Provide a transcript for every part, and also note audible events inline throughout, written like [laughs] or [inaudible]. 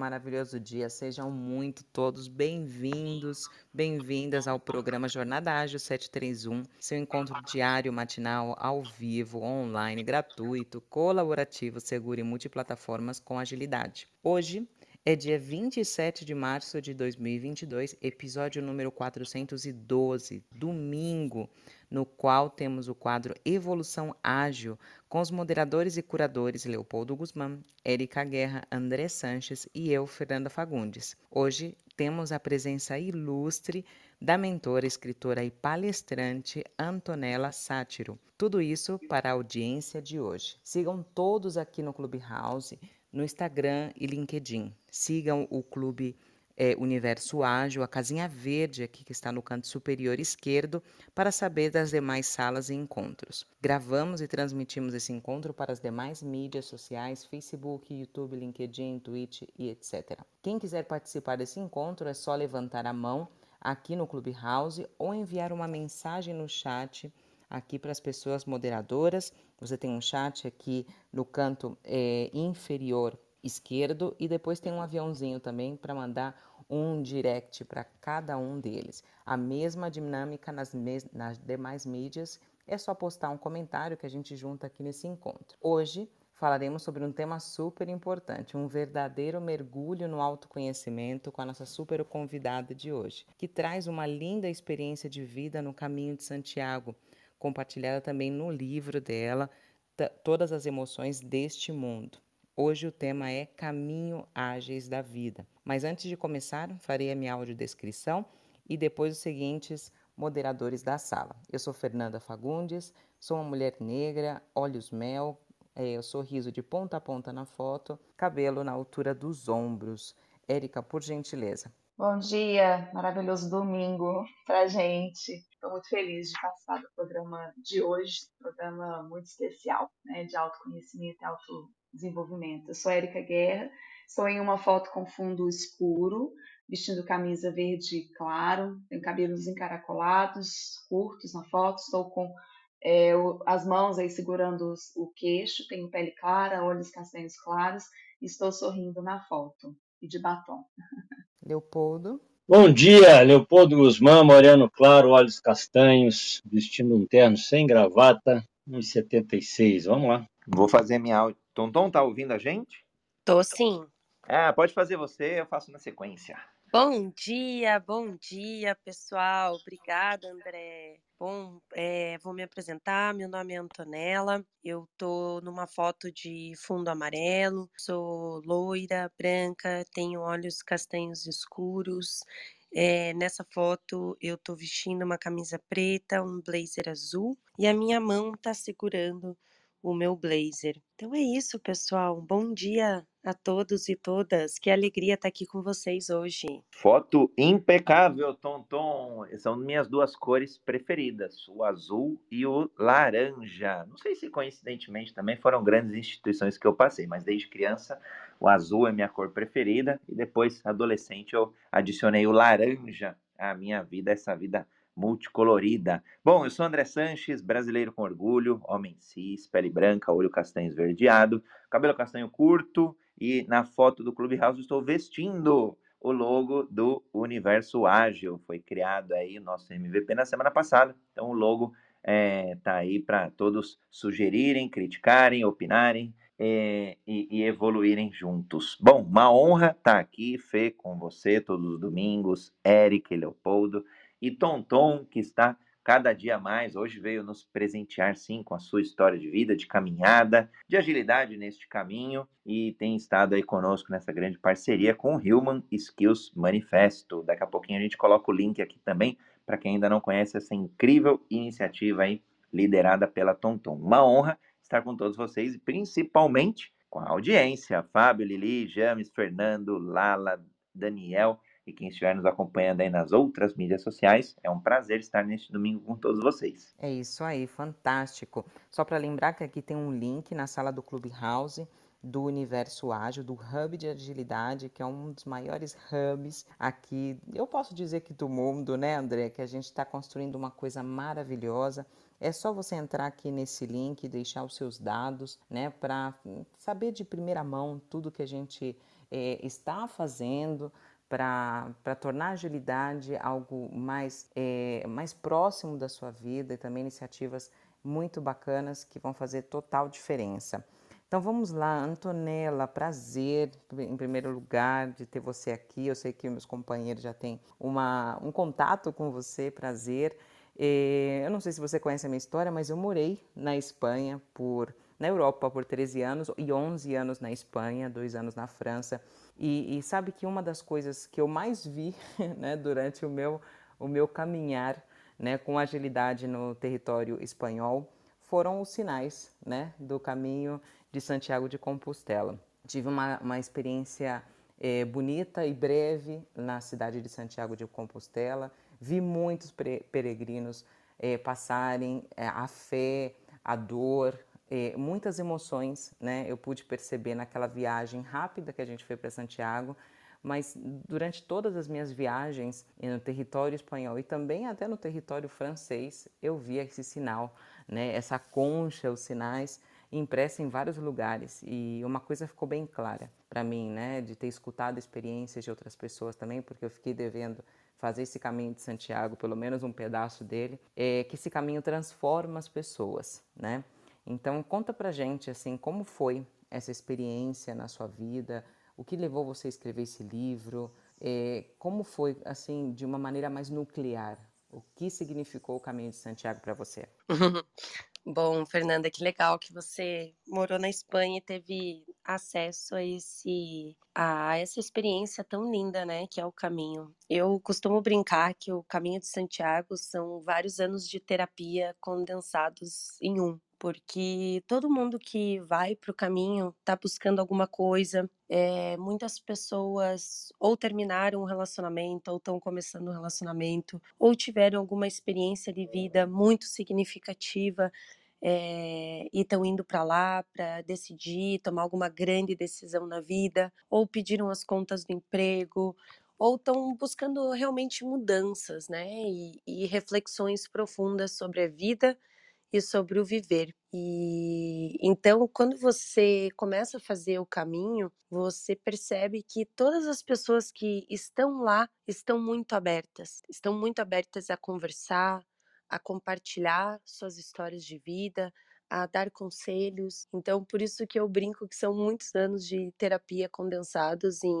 maravilhoso dia. Sejam muito todos bem-vindos, bem-vindas ao programa Jornada Ágil 731, seu encontro diário, matinal, ao vivo, online, gratuito, colaborativo, seguro e multiplataformas com agilidade. Hoje é dia 27 de março de 2022, episódio número 412, domingo, no qual temos o quadro Evolução Ágil, com os moderadores e curadores Leopoldo Guzmán, Érica Guerra, André Sanches e eu, Fernanda Fagundes. Hoje temos a presença ilustre da mentora, escritora e palestrante Antonella Sátiro. Tudo isso para a audiência de hoje. Sigam todos aqui no Clubhouse, no Instagram e LinkedIn. Sigam o Clube é, Universo Ágil, a casinha verde aqui que está no canto superior esquerdo, para saber das demais salas e encontros. Gravamos e transmitimos esse encontro para as demais mídias sociais, Facebook, YouTube, LinkedIn, Twitch e etc. Quem quiser participar desse encontro é só levantar a mão aqui no Clubhouse ou enviar uma mensagem no chat aqui para as pessoas moderadoras. Você tem um chat aqui no canto é, inferior esquerdo e depois tem um aviãozinho também para mandar um direct para cada um deles. A mesma dinâmica nas, nas demais mídias, é só postar um comentário que a gente junta aqui nesse encontro. Hoje falaremos sobre um tema super importante, um verdadeiro mergulho no autoconhecimento com a nossa super convidada de hoje, que traz uma linda experiência de vida no caminho de Santiago, compartilhada também no livro dela, Todas as Emoções deste Mundo. Hoje o tema é Caminho Ágeis da Vida. Mas antes de começar, farei a minha audiodescrição e depois os seguintes moderadores da sala. Eu sou Fernanda Fagundes, sou uma mulher negra, olhos mel, é, sorriso de ponta a ponta na foto, cabelo na altura dos ombros. Érica, por gentileza. Bom dia, maravilhoso domingo pra gente. Estou muito feliz de passar do programa de hoje, programa muito especial, né, de autoconhecimento e auto desenvolvimento. Eu sou Érica Guerra, estou em uma foto com fundo escuro, vestindo camisa verde claro, tenho cabelos encaracolados, curtos na foto, estou com é, as mãos aí segurando o queixo, tenho pele clara, olhos castanhos claros, e estou sorrindo na foto e de batom. [laughs] Leopoldo. Bom dia, Leopoldo Guzmán, moreno claro, olhos castanhos, vestindo um terno sem gravata, 1,76. Vamos lá. Vou fazer minha Tonton, tá ouvindo a gente? Tô sim. Ah, pode fazer você, eu faço na sequência. Bom dia, bom dia, pessoal. Obrigada, André. Bom, é, vou me apresentar. Meu nome é Antonella. Eu tô numa foto de fundo amarelo. Sou loira, branca, tenho olhos castanhos escuros. É, nessa foto eu tô vestindo uma camisa preta, um blazer azul e a minha mão tá segurando o meu blazer. Então é isso, pessoal. Bom dia a todos e todas. Que alegria estar aqui com vocês hoje. Foto impecável, Tonton. São minhas duas cores preferidas, o azul e o laranja. Não sei se coincidentemente também foram grandes instituições que eu passei, mas desde criança o azul é minha cor preferida e depois adolescente eu adicionei o laranja à minha vida, essa vida multicolorida. Bom, eu sou André Sanches, brasileiro com orgulho, homem cis, pele branca, olho castanho esverdeado, cabelo castanho curto e na foto do Clubhouse estou vestindo o logo do Universo Ágil. Foi criado aí o nosso MVP na semana passada, então o logo é, tá aí para todos sugerirem, criticarem, opinarem é, e, e, evoluírem juntos. Bom, uma honra estar tá aqui, Fê, com você todos os domingos, Eric Leopoldo e Tonton, que está cada dia mais, hoje veio nos presentear sim com a sua história de vida, de caminhada, de agilidade neste caminho e tem estado aí conosco nessa grande parceria com o Human Skills Manifesto. Daqui a pouquinho a gente coloca o link aqui também para quem ainda não conhece essa incrível iniciativa aí liderada pela Tonton. Uma honra estar com todos vocês e principalmente com a audiência, Fábio, Lili, James, Fernando, Lala, Daniel e quem estiver nos acompanhando aí nas outras mídias sociais. É um prazer estar neste domingo com todos vocês. É isso aí, fantástico. Só para lembrar que aqui tem um link na sala do Clubhouse do Universo Ágil, do Hub de Agilidade, que é um dos maiores hubs aqui, eu posso dizer que do mundo, né, André? Que a gente está construindo uma coisa maravilhosa. É só você entrar aqui nesse link e deixar os seus dados, né, para saber de primeira mão tudo que a gente é, está fazendo para tornar a agilidade algo mais, é, mais próximo da sua vida e também iniciativas muito bacanas que vão fazer total diferença. Então vamos lá, Antonella, prazer em primeiro lugar de ter você aqui. Eu sei que meus companheiros já têm uma, um contato com você, prazer. É, eu não sei se você conhece a minha história, mas eu morei na Espanha por na Europa por 13 anos e 11 anos na Espanha, dois anos na França. E, e sabe que uma das coisas que eu mais vi [laughs] né, durante o meu, o meu caminhar né, com agilidade no território espanhol foram os sinais né, do caminho de Santiago de Compostela. Tive uma, uma experiência é, bonita e breve na cidade de Santiago de Compostela. Vi muitos peregrinos é, passarem é, a fé, a dor, é, muitas emoções, né? Eu pude perceber naquela viagem rápida que a gente foi para Santiago, mas durante todas as minhas viagens no território espanhol e também até no território francês, eu via esse sinal, né? Essa concha, os sinais impressa em vários lugares e uma coisa ficou bem clara para mim, né? De ter escutado experiências de outras pessoas também, porque eu fiquei devendo fazer esse caminho de Santiago, pelo menos um pedaço dele, é que esse caminho transforma as pessoas, né? Então conta pra gente assim como foi essa experiência na sua vida, o que levou você a escrever esse livro, é, como foi assim de uma maneira mais nuclear, o que significou o Caminho de Santiago para você? [laughs] Bom, Fernanda, que legal que você morou na Espanha e teve acesso a esse a essa experiência tão linda, né, que é o caminho. Eu costumo brincar que o Caminho de Santiago são vários anos de terapia condensados em um porque todo mundo que vai para o caminho está buscando alguma coisa. É, muitas pessoas ou terminaram um relacionamento, ou estão começando um relacionamento, ou tiveram alguma experiência de vida muito significativa é, e estão indo para lá para decidir, tomar alguma grande decisão na vida, ou pediram as contas do emprego, ou estão buscando realmente mudanças, né? E, e reflexões profundas sobre a vida e sobre o viver. E então, quando você começa a fazer o caminho, você percebe que todas as pessoas que estão lá estão muito abertas, estão muito abertas a conversar, a compartilhar suas histórias de vida, a dar conselhos. Então, por isso que eu brinco que são muitos anos de terapia condensados em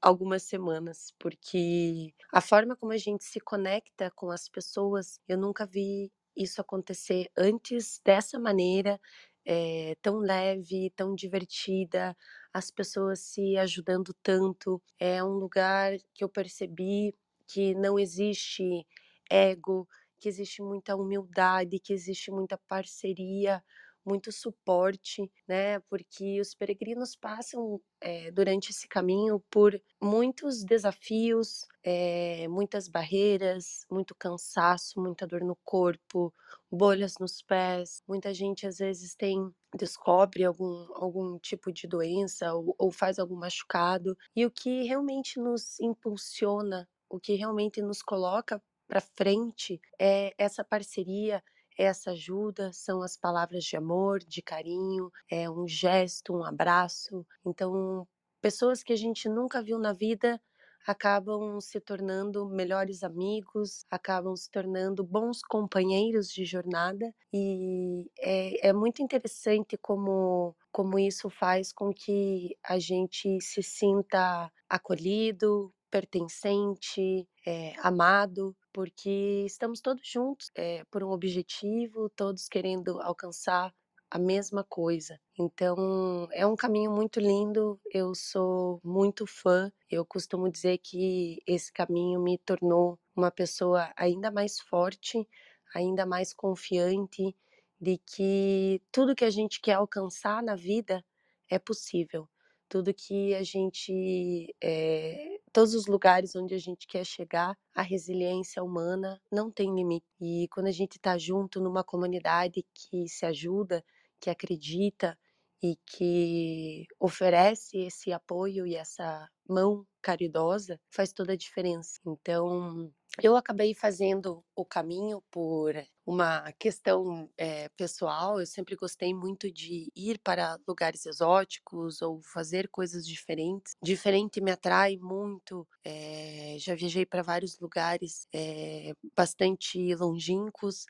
algumas semanas, porque a forma como a gente se conecta com as pessoas, eu nunca vi isso acontecer antes dessa maneira, é, tão leve, tão divertida, as pessoas se ajudando tanto. É um lugar que eu percebi que não existe ego, que existe muita humildade, que existe muita parceria, muito suporte, né? Porque os peregrinos passam é, durante esse caminho por muitos desafios, é, muitas barreiras, muito cansaço, muita dor no corpo, bolhas nos pés. Muita gente às vezes tem descobre algum, algum tipo de doença ou, ou faz algum machucado. E o que realmente nos impulsiona, o que realmente nos coloca para frente é essa parceria essa ajuda são as palavras de amor, de carinho, é um gesto, um abraço. Então, pessoas que a gente nunca viu na vida acabam se tornando melhores amigos, acabam se tornando bons companheiros de jornada e é, é, muito interessante como, como isso faz com que a gente se sinta acolhido, pertencente, é, amado porque estamos todos juntos é, por um objetivo, todos querendo alcançar a mesma coisa. Então, é um caminho muito lindo, eu sou muito fã. Eu costumo dizer que esse caminho me tornou uma pessoa ainda mais forte, ainda mais confiante de que tudo que a gente quer alcançar na vida é possível. Tudo que a gente é, todos os lugares onde a gente quer chegar, a resiliência humana não tem limite. E quando a gente está junto numa comunidade que se ajuda, que acredita e que oferece esse apoio e essa mão caridosa, faz toda a diferença. Então, eu acabei fazendo o caminho por uma questão é, pessoal. Eu sempre gostei muito de ir para lugares exóticos ou fazer coisas diferentes. Diferente me atrai muito. É, já viajei para vários lugares é, bastante longínquos.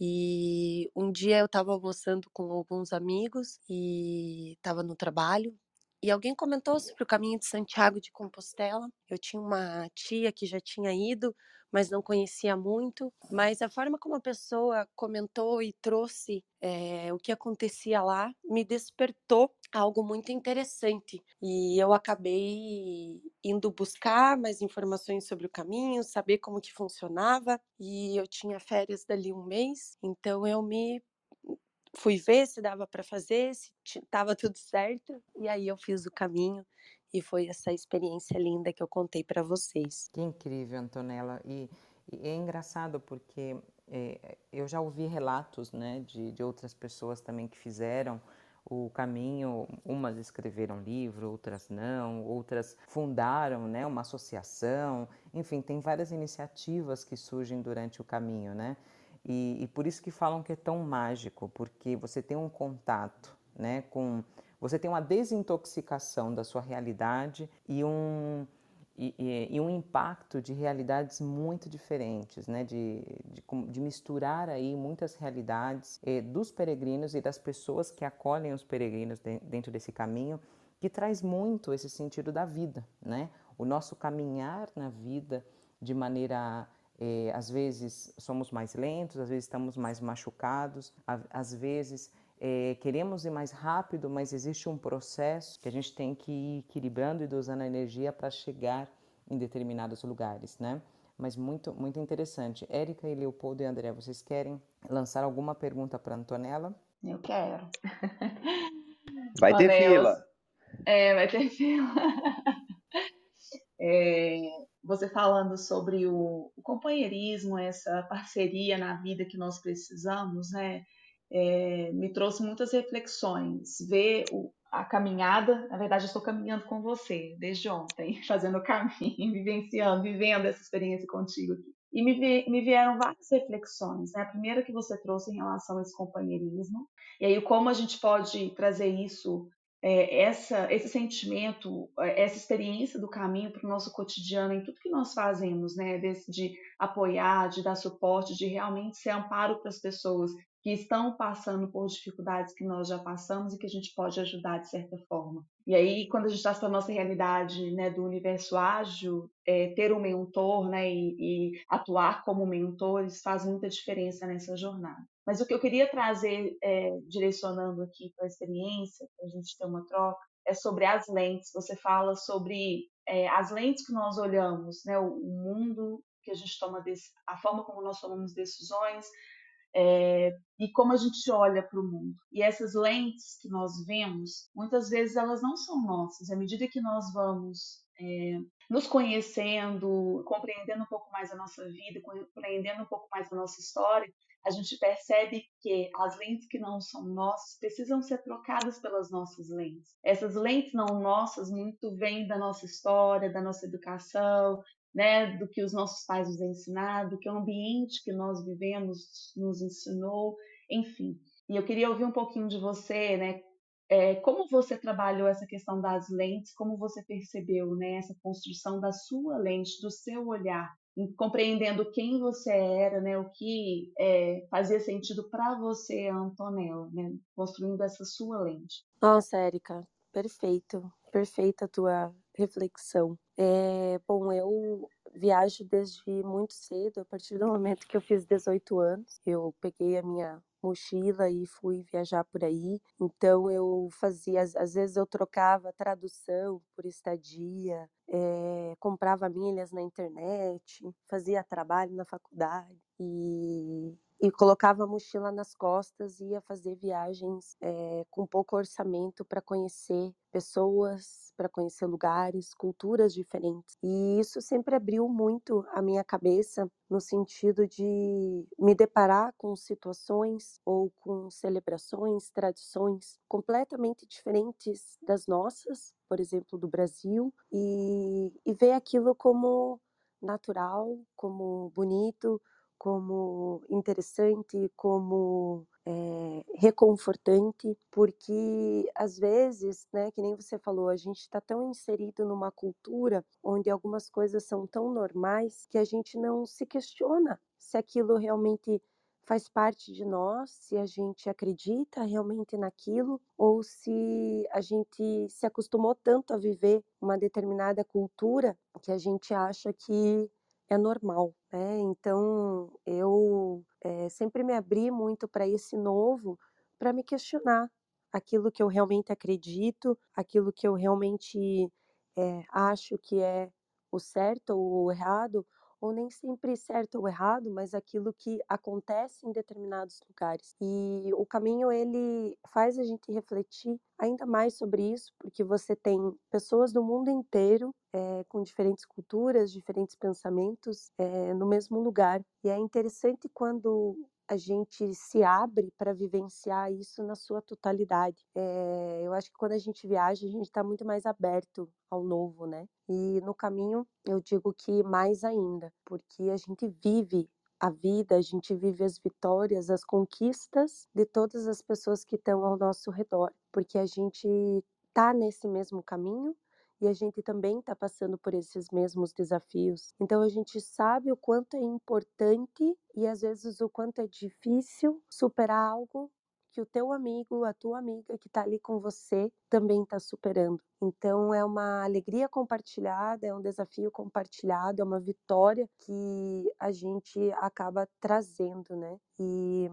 E um dia eu estava almoçando com alguns amigos e estava no trabalho e alguém comentou sobre o caminho de Santiago de Compostela. Eu tinha uma tia que já tinha ido, mas não conhecia muito. Mas a forma como a pessoa comentou e trouxe é, o que acontecia lá me despertou algo muito interessante. E eu acabei indo buscar mais informações sobre o caminho, saber como que funcionava. E eu tinha férias dali um mês, então eu me fui ver se dava para fazer, se estava tudo certo, e aí eu fiz o caminho e foi essa experiência linda que eu contei para vocês. Que incrível, Antonella. E, e é engraçado porque é, eu já ouvi relatos né, de, de outras pessoas também que fizeram o caminho, umas escreveram livro, outras não, outras fundaram né, uma associação, enfim, tem várias iniciativas que surgem durante o caminho, né? E, e, por isso que falam que é tão mágico, porque você tem um contato, né, com você tem uma desintoxicação da sua realidade e um e, e, e um impacto de realidades muito diferentes, né, de, de, de misturar aí muitas realidades eh, dos peregrinos e das pessoas que acolhem os peregrinos de, dentro desse caminho, que traz muito esse sentido da vida, né, o nosso caminhar na vida de maneira é, às vezes somos mais lentos, às vezes estamos mais machucados, às vezes é, queremos ir mais rápido, mas existe um processo que a gente tem que ir equilibrando e dosando a energia para chegar em determinados lugares, né? Mas muito, muito interessante. Érica e Leopoldo e André, vocês querem lançar alguma pergunta para Antonella? Eu quero. Vai ter fila. É, vai ter fila. É, você falando sobre o, o, companheirismo, essa parceria na vida que nós precisamos, né? É, me trouxe muitas reflexões. Ver o, a caminhada, na verdade, eu estou caminhando com você desde ontem, [laughs] fazendo o caminho, [laughs] vivenciando, vivendo essa experiência contigo aqui. E me, me vieram várias reflexões. Né? A primeira que você trouxe em relação a esse companheirismo, e aí como a gente pode trazer isso é, essa, esse sentimento, é, essa experiência do caminho para o nosso cotidiano, em tudo que nós fazemos, né? Desse, de apoiar, de dar suporte, de realmente ser amparo para as pessoas que estão passando por dificuldades que nós já passamos e que a gente pode ajudar de certa forma. E aí, quando a gente está na nossa realidade né, do universo ágil, é, ter um mentor né, e, e atuar como mentores faz muita diferença nessa jornada. Mas o que eu queria trazer, é, direcionando aqui para a experiência, para a gente ter uma troca, é sobre as lentes. Você fala sobre é, as lentes que nós olhamos, né, o, mundo que a gente toma, a forma como nós tomamos decisões, é, e como a gente olha para o mundo. E essas lentes que nós vemos, muitas vezes elas não são nossas. À medida que nós vamos é, nos conhecendo, compreendendo um pouco mais a nossa vida, compreendendo um pouco mais a nossa história, a gente percebe que as lentes que não são nossas precisam ser trocadas pelas nossas lentes. Essas lentes não nossas muito vêm da nossa história, da nossa educação, né, do que os nossos pais nos ensinaram, do que o ambiente que nós vivemos nos ensinou, enfim. E eu queria ouvir um pouquinho de você, né, é, como você trabalhou essa questão das lentes, como você percebeu né, essa construção da sua lente, do seu olhar, compreendendo quem você era, né, o que é, fazia sentido para você, Antonella, né, construindo essa sua lente. Nossa, Érica, perfeito, perfeita a tua reflexão. É, bom, eu viajo desde muito cedo, a partir do momento que eu fiz 18 anos, eu peguei a minha mochila e fui viajar por aí. Então eu fazia, às vezes eu trocava tradução por estadia, é, comprava milhas na internet, fazia trabalho na faculdade e e colocava a mochila nas costas e ia fazer viagens é, com pouco orçamento para conhecer pessoas, para conhecer lugares, culturas diferentes. E isso sempre abriu muito a minha cabeça no sentido de me deparar com situações ou com celebrações, tradições completamente diferentes das nossas, por exemplo, do Brasil, e, e ver aquilo como natural, como bonito, como interessante, como é, reconfortante, porque às vezes, né, que nem você falou, a gente está tão inserido numa cultura onde algumas coisas são tão normais que a gente não se questiona se aquilo realmente faz parte de nós, se a gente acredita realmente naquilo ou se a gente se acostumou tanto a viver uma determinada cultura que a gente acha que é normal, né? Então eu é, sempre me abri muito para esse novo, para me questionar aquilo que eu realmente acredito, aquilo que eu realmente é, acho que é o certo ou o errado, ou nem sempre certo ou errado, mas aquilo que acontece em determinados lugares. E o caminho ele faz a gente refletir ainda mais sobre isso, porque você tem pessoas do mundo inteiro é, com diferentes culturas, diferentes pensamentos é, no mesmo lugar. E é interessante quando a gente se abre para vivenciar isso na sua totalidade. É, eu acho que quando a gente viaja, a gente está muito mais aberto ao novo, né? E no caminho, eu digo que mais ainda, porque a gente vive a vida, a gente vive as vitórias, as conquistas de todas as pessoas que estão ao nosso redor, porque a gente está nesse mesmo caminho e a gente também está passando por esses mesmos desafios. Então a gente sabe o quanto é importante e às vezes o quanto é difícil superar algo que o teu amigo, a tua amiga que está ali com você também está superando. Então é uma alegria compartilhada, é um desafio compartilhado, é uma vitória que a gente acaba trazendo, né? E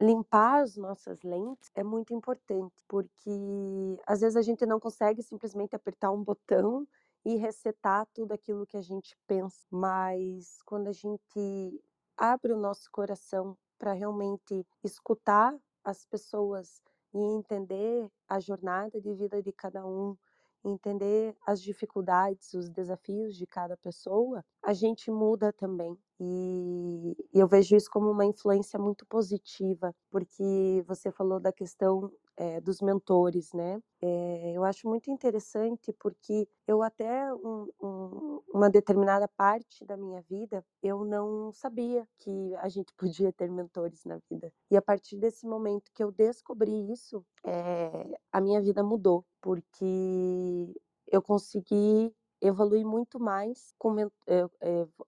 limpar as nossas lentes é muito importante, porque às vezes a gente não consegue simplesmente apertar um botão e resetar tudo aquilo que a gente pensa, mas quando a gente abre o nosso coração para realmente escutar as pessoas e entender a jornada de vida de cada um, entender as dificuldades, os desafios de cada pessoa, a gente muda também. E eu vejo isso como uma influência muito positiva, porque você falou da questão é, dos mentores, né? É, eu acho muito interessante porque eu até um, um, uma determinada parte da minha vida eu não sabia que a gente [laughs] podia ter mentores na vida. E a partir desse momento que eu descobri isso, é, a minha vida mudou, porque eu consegui evolui muito mais com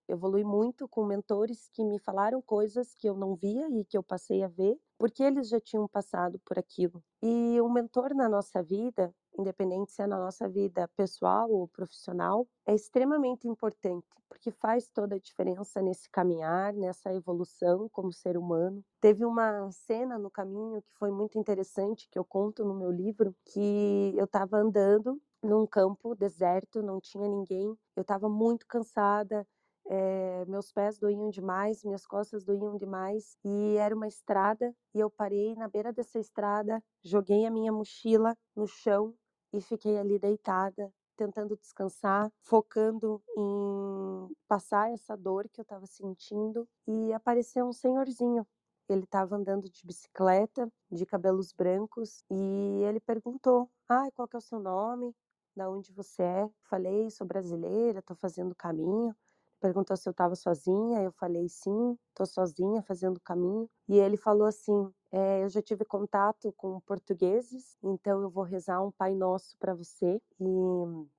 evolui muito com mentores que me falaram coisas que eu não via e que eu passei a ver porque eles já tinham passado por aquilo e o mentor na nossa vida independente se é na nossa vida pessoal ou profissional é extremamente importante porque faz toda a diferença nesse caminhar nessa evolução como ser humano teve uma cena no caminho que foi muito interessante que eu conto no meu livro que eu estava andando num campo deserto, não tinha ninguém. Eu estava muito cansada, é, meus pés doíam demais, minhas costas doíam demais e era uma estrada e eu parei na beira dessa estrada, joguei a minha mochila no chão e fiquei ali deitada, tentando descansar, focando em passar essa dor que eu estava sentindo e apareceu um senhorzinho. Ele estava andando de bicicleta, de cabelos brancos, e ele perguntou: "Ah, qual que é o seu nome?" da onde você é. Falei, sou brasileira, estou fazendo caminho. Perguntou se eu estava sozinha, eu falei sim, estou sozinha fazendo caminho. E ele falou assim: é, eu já tive contato com portugueses, então eu vou rezar um Pai Nosso para você. E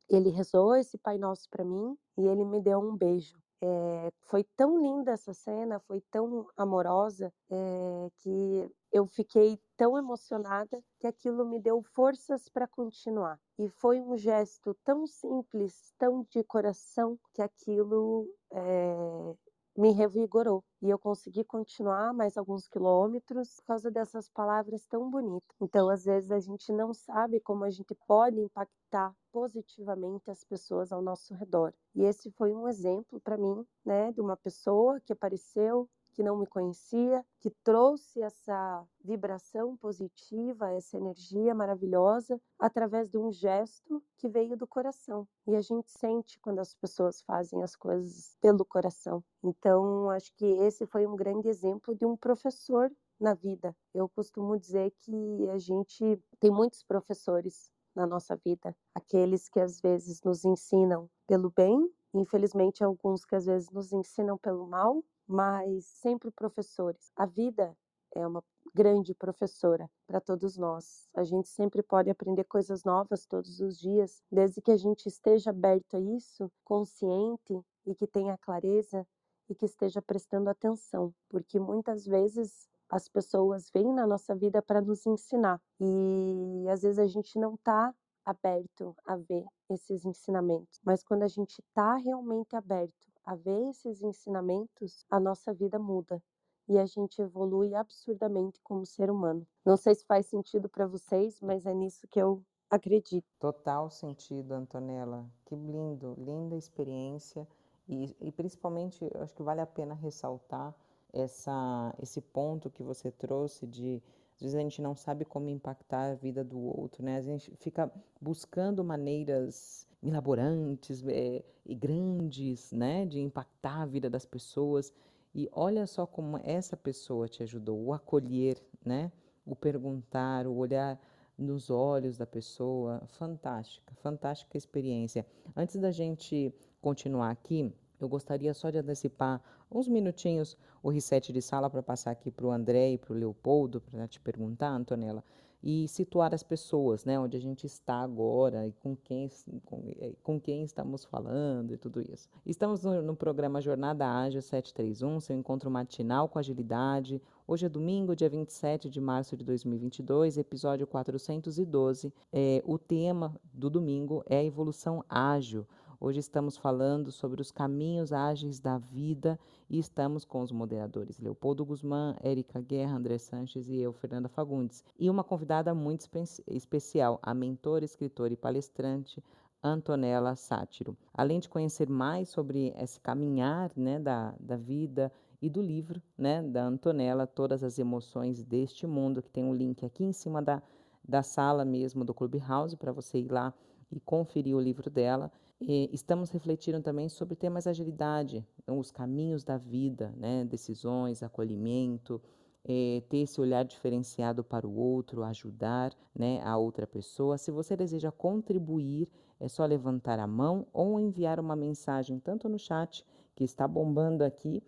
ele rezou esse Pai Nosso para mim e ele me deu um beijo. É, foi tão linda essa cena, foi tão amorosa, é, que eu fiquei tão emocionada que aquilo me deu forças para continuar. E foi um gesto tão simples, tão de coração, que aquilo é, me revigorou. E eu consegui continuar mais alguns quilômetros por causa dessas palavras tão bonitas. Então, às vezes, a gente não sabe como a gente pode impactar positivamente as pessoas ao nosso redor. E esse foi um exemplo para mim, né, de uma pessoa que apareceu que não me conhecia, que trouxe essa vibração positiva, essa energia maravilhosa através de um gesto que veio do coração. E a gente sente quando as pessoas fazem as coisas pelo coração. Então, acho que esse foi um grande exemplo de um professor na vida. Eu costumo dizer que a gente tem muitos professores na nossa vida, aqueles que às vezes nos ensinam pelo bem Infelizmente, alguns que às vezes nos ensinam pelo mal, mas sempre professores. A vida é uma grande professora para todos nós. A gente sempre pode aprender coisas novas todos os dias, desde que a gente esteja aberto a isso, consciente e que tenha clareza e que esteja prestando atenção, porque muitas vezes as pessoas vêm na nossa vida para nos ensinar e às vezes a gente não está aberto a ver esses ensinamentos, mas quando a gente está realmente aberto a ver esses ensinamentos, a nossa vida muda e a gente evolui absurdamente como ser humano. Não sei se faz sentido para vocês, mas é nisso que eu acredito. Total sentido, Antonella. Que lindo, linda experiência e, e principalmente eu acho que vale a pena ressaltar essa, esse ponto que você trouxe de às vezes a gente não sabe como impactar a vida do outro, né? A gente fica buscando maneiras milaborantes é, e grandes, né, de impactar a vida das pessoas. E olha só como essa pessoa te ajudou, o acolher, né? O perguntar, o olhar nos olhos da pessoa. Fantástica, fantástica experiência. Antes da gente continuar aqui, eu gostaria só de antecipar uns minutinhos o reset de sala para passar aqui para o André e para o Leopoldo, para te perguntar, Antonella, e situar as pessoas, né, onde a gente está agora e com quem, com, é, com quem estamos falando e tudo isso. Estamos no, no programa Jornada Ágil 731, seu encontro matinal com agilidade. Hoje é domingo, dia 27 de março de 2022, episódio 412. É, o tema do domingo é a evolução ágil. Hoje estamos falando sobre os caminhos ágeis da vida e estamos com os moderadores Leopoldo Guzmán, Érica Guerra, André Sanches e eu, Fernanda Fagundes. E uma convidada muito espe especial, a mentora, escritora e palestrante Antonella Sátiro. Além de conhecer mais sobre esse caminhar né, da, da vida e do livro né, da Antonella, Todas as Emoções deste Mundo, que tem um link aqui em cima da, da sala mesmo do Clubhouse para você ir lá e conferir o livro dela. E estamos refletindo também sobre temas de agilidade, então, os caminhos da vida, né? decisões, acolhimento, é, ter esse olhar diferenciado para o outro, ajudar né, a outra pessoa. Se você deseja contribuir, é só levantar a mão ou enviar uma mensagem, tanto no chat, que está bombando aqui,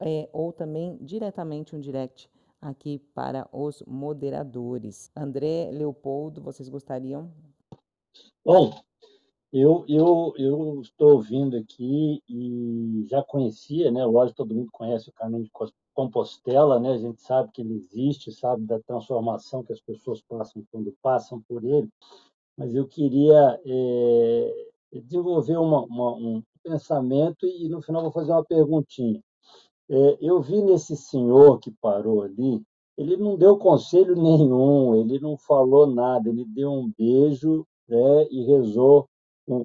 é, ou também diretamente um direct aqui para os moderadores. André, Leopoldo, vocês gostariam? Bom, eu, eu, eu estou ouvindo aqui e já conhecia, né? Lógico, todo mundo conhece o caminho de Compostela, né? A gente sabe que ele existe, sabe da transformação que as pessoas passam quando passam por ele. Mas eu queria é, desenvolver uma, uma, um pensamento e no final vou fazer uma perguntinha. É, eu vi nesse senhor que parou ali, ele não deu conselho nenhum, ele não falou nada, ele deu um beijo né, e rezou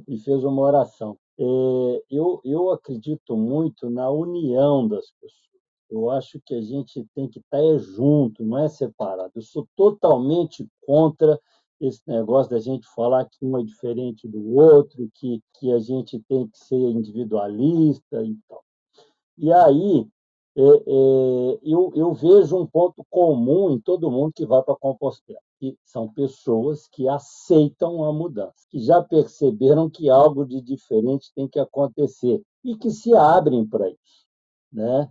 e fez uma oração. É, eu, eu acredito muito na união das pessoas. Eu acho que a gente tem que estar é junto, não é separado. Eu sou totalmente contra esse negócio da gente falar que um é diferente do outro, que, que a gente tem que ser individualista e tal. E aí, eu, eu vejo um ponto comum em todo mundo que vai para Compostela, que são pessoas que aceitam a mudança, que já perceberam que algo de diferente tem que acontecer e que se abrem para isso, né?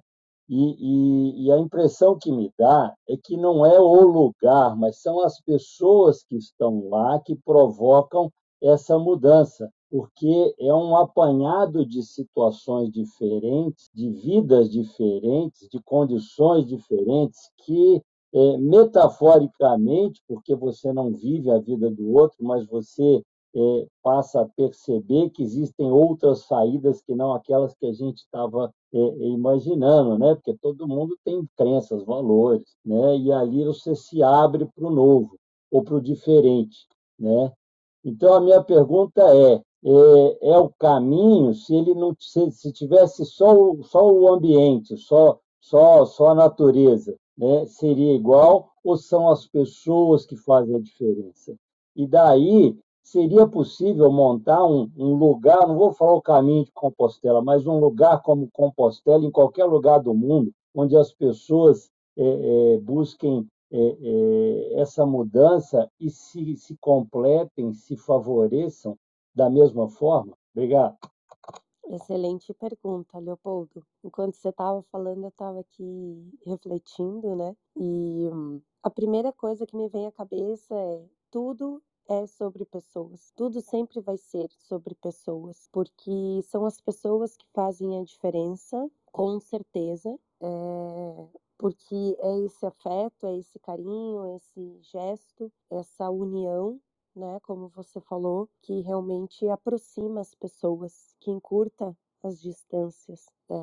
E, e, e, a impressão que me dá é que não é o lugar, mas são as pessoas que estão lá que provocam essa mudança porque é um apanhado de situações diferentes, de vidas diferentes, de condições diferentes, que é, metaforicamente, porque você não vive a vida do outro, mas você é, passa a perceber que existem outras saídas que não aquelas que a gente estava é, imaginando, né? Porque todo mundo tem crenças, valores, né? E ali você se abre para o novo ou para o diferente, né? Então a minha pergunta é: é, é o caminho se ele não se, se tivesse só o, só o ambiente, só, só, só a natureza, né? seria igual ou são as pessoas que fazem a diferença? E daí seria possível montar um, um, lugar, não vou falar o caminho de Compostela, mas um lugar como Compostela em qualquer lugar do mundo, onde as pessoas é, é, busquem é, é essa mudança e se, se completem, se favoreçam da mesma forma? Obrigado. Excelente pergunta, Leopoldo. Enquanto você estava falando, eu estava aqui refletindo, né? E a primeira coisa que me vem à cabeça é tudo é sobre pessoas. Tudo sempre vai ser sobre pessoas, porque são as pessoas que fazem a diferença, com certeza. É, porque é esse afeto, é esse carinho, esse gesto, essa união né, como você falou, que realmente aproxima as pessoas, que encurta as distâncias. É,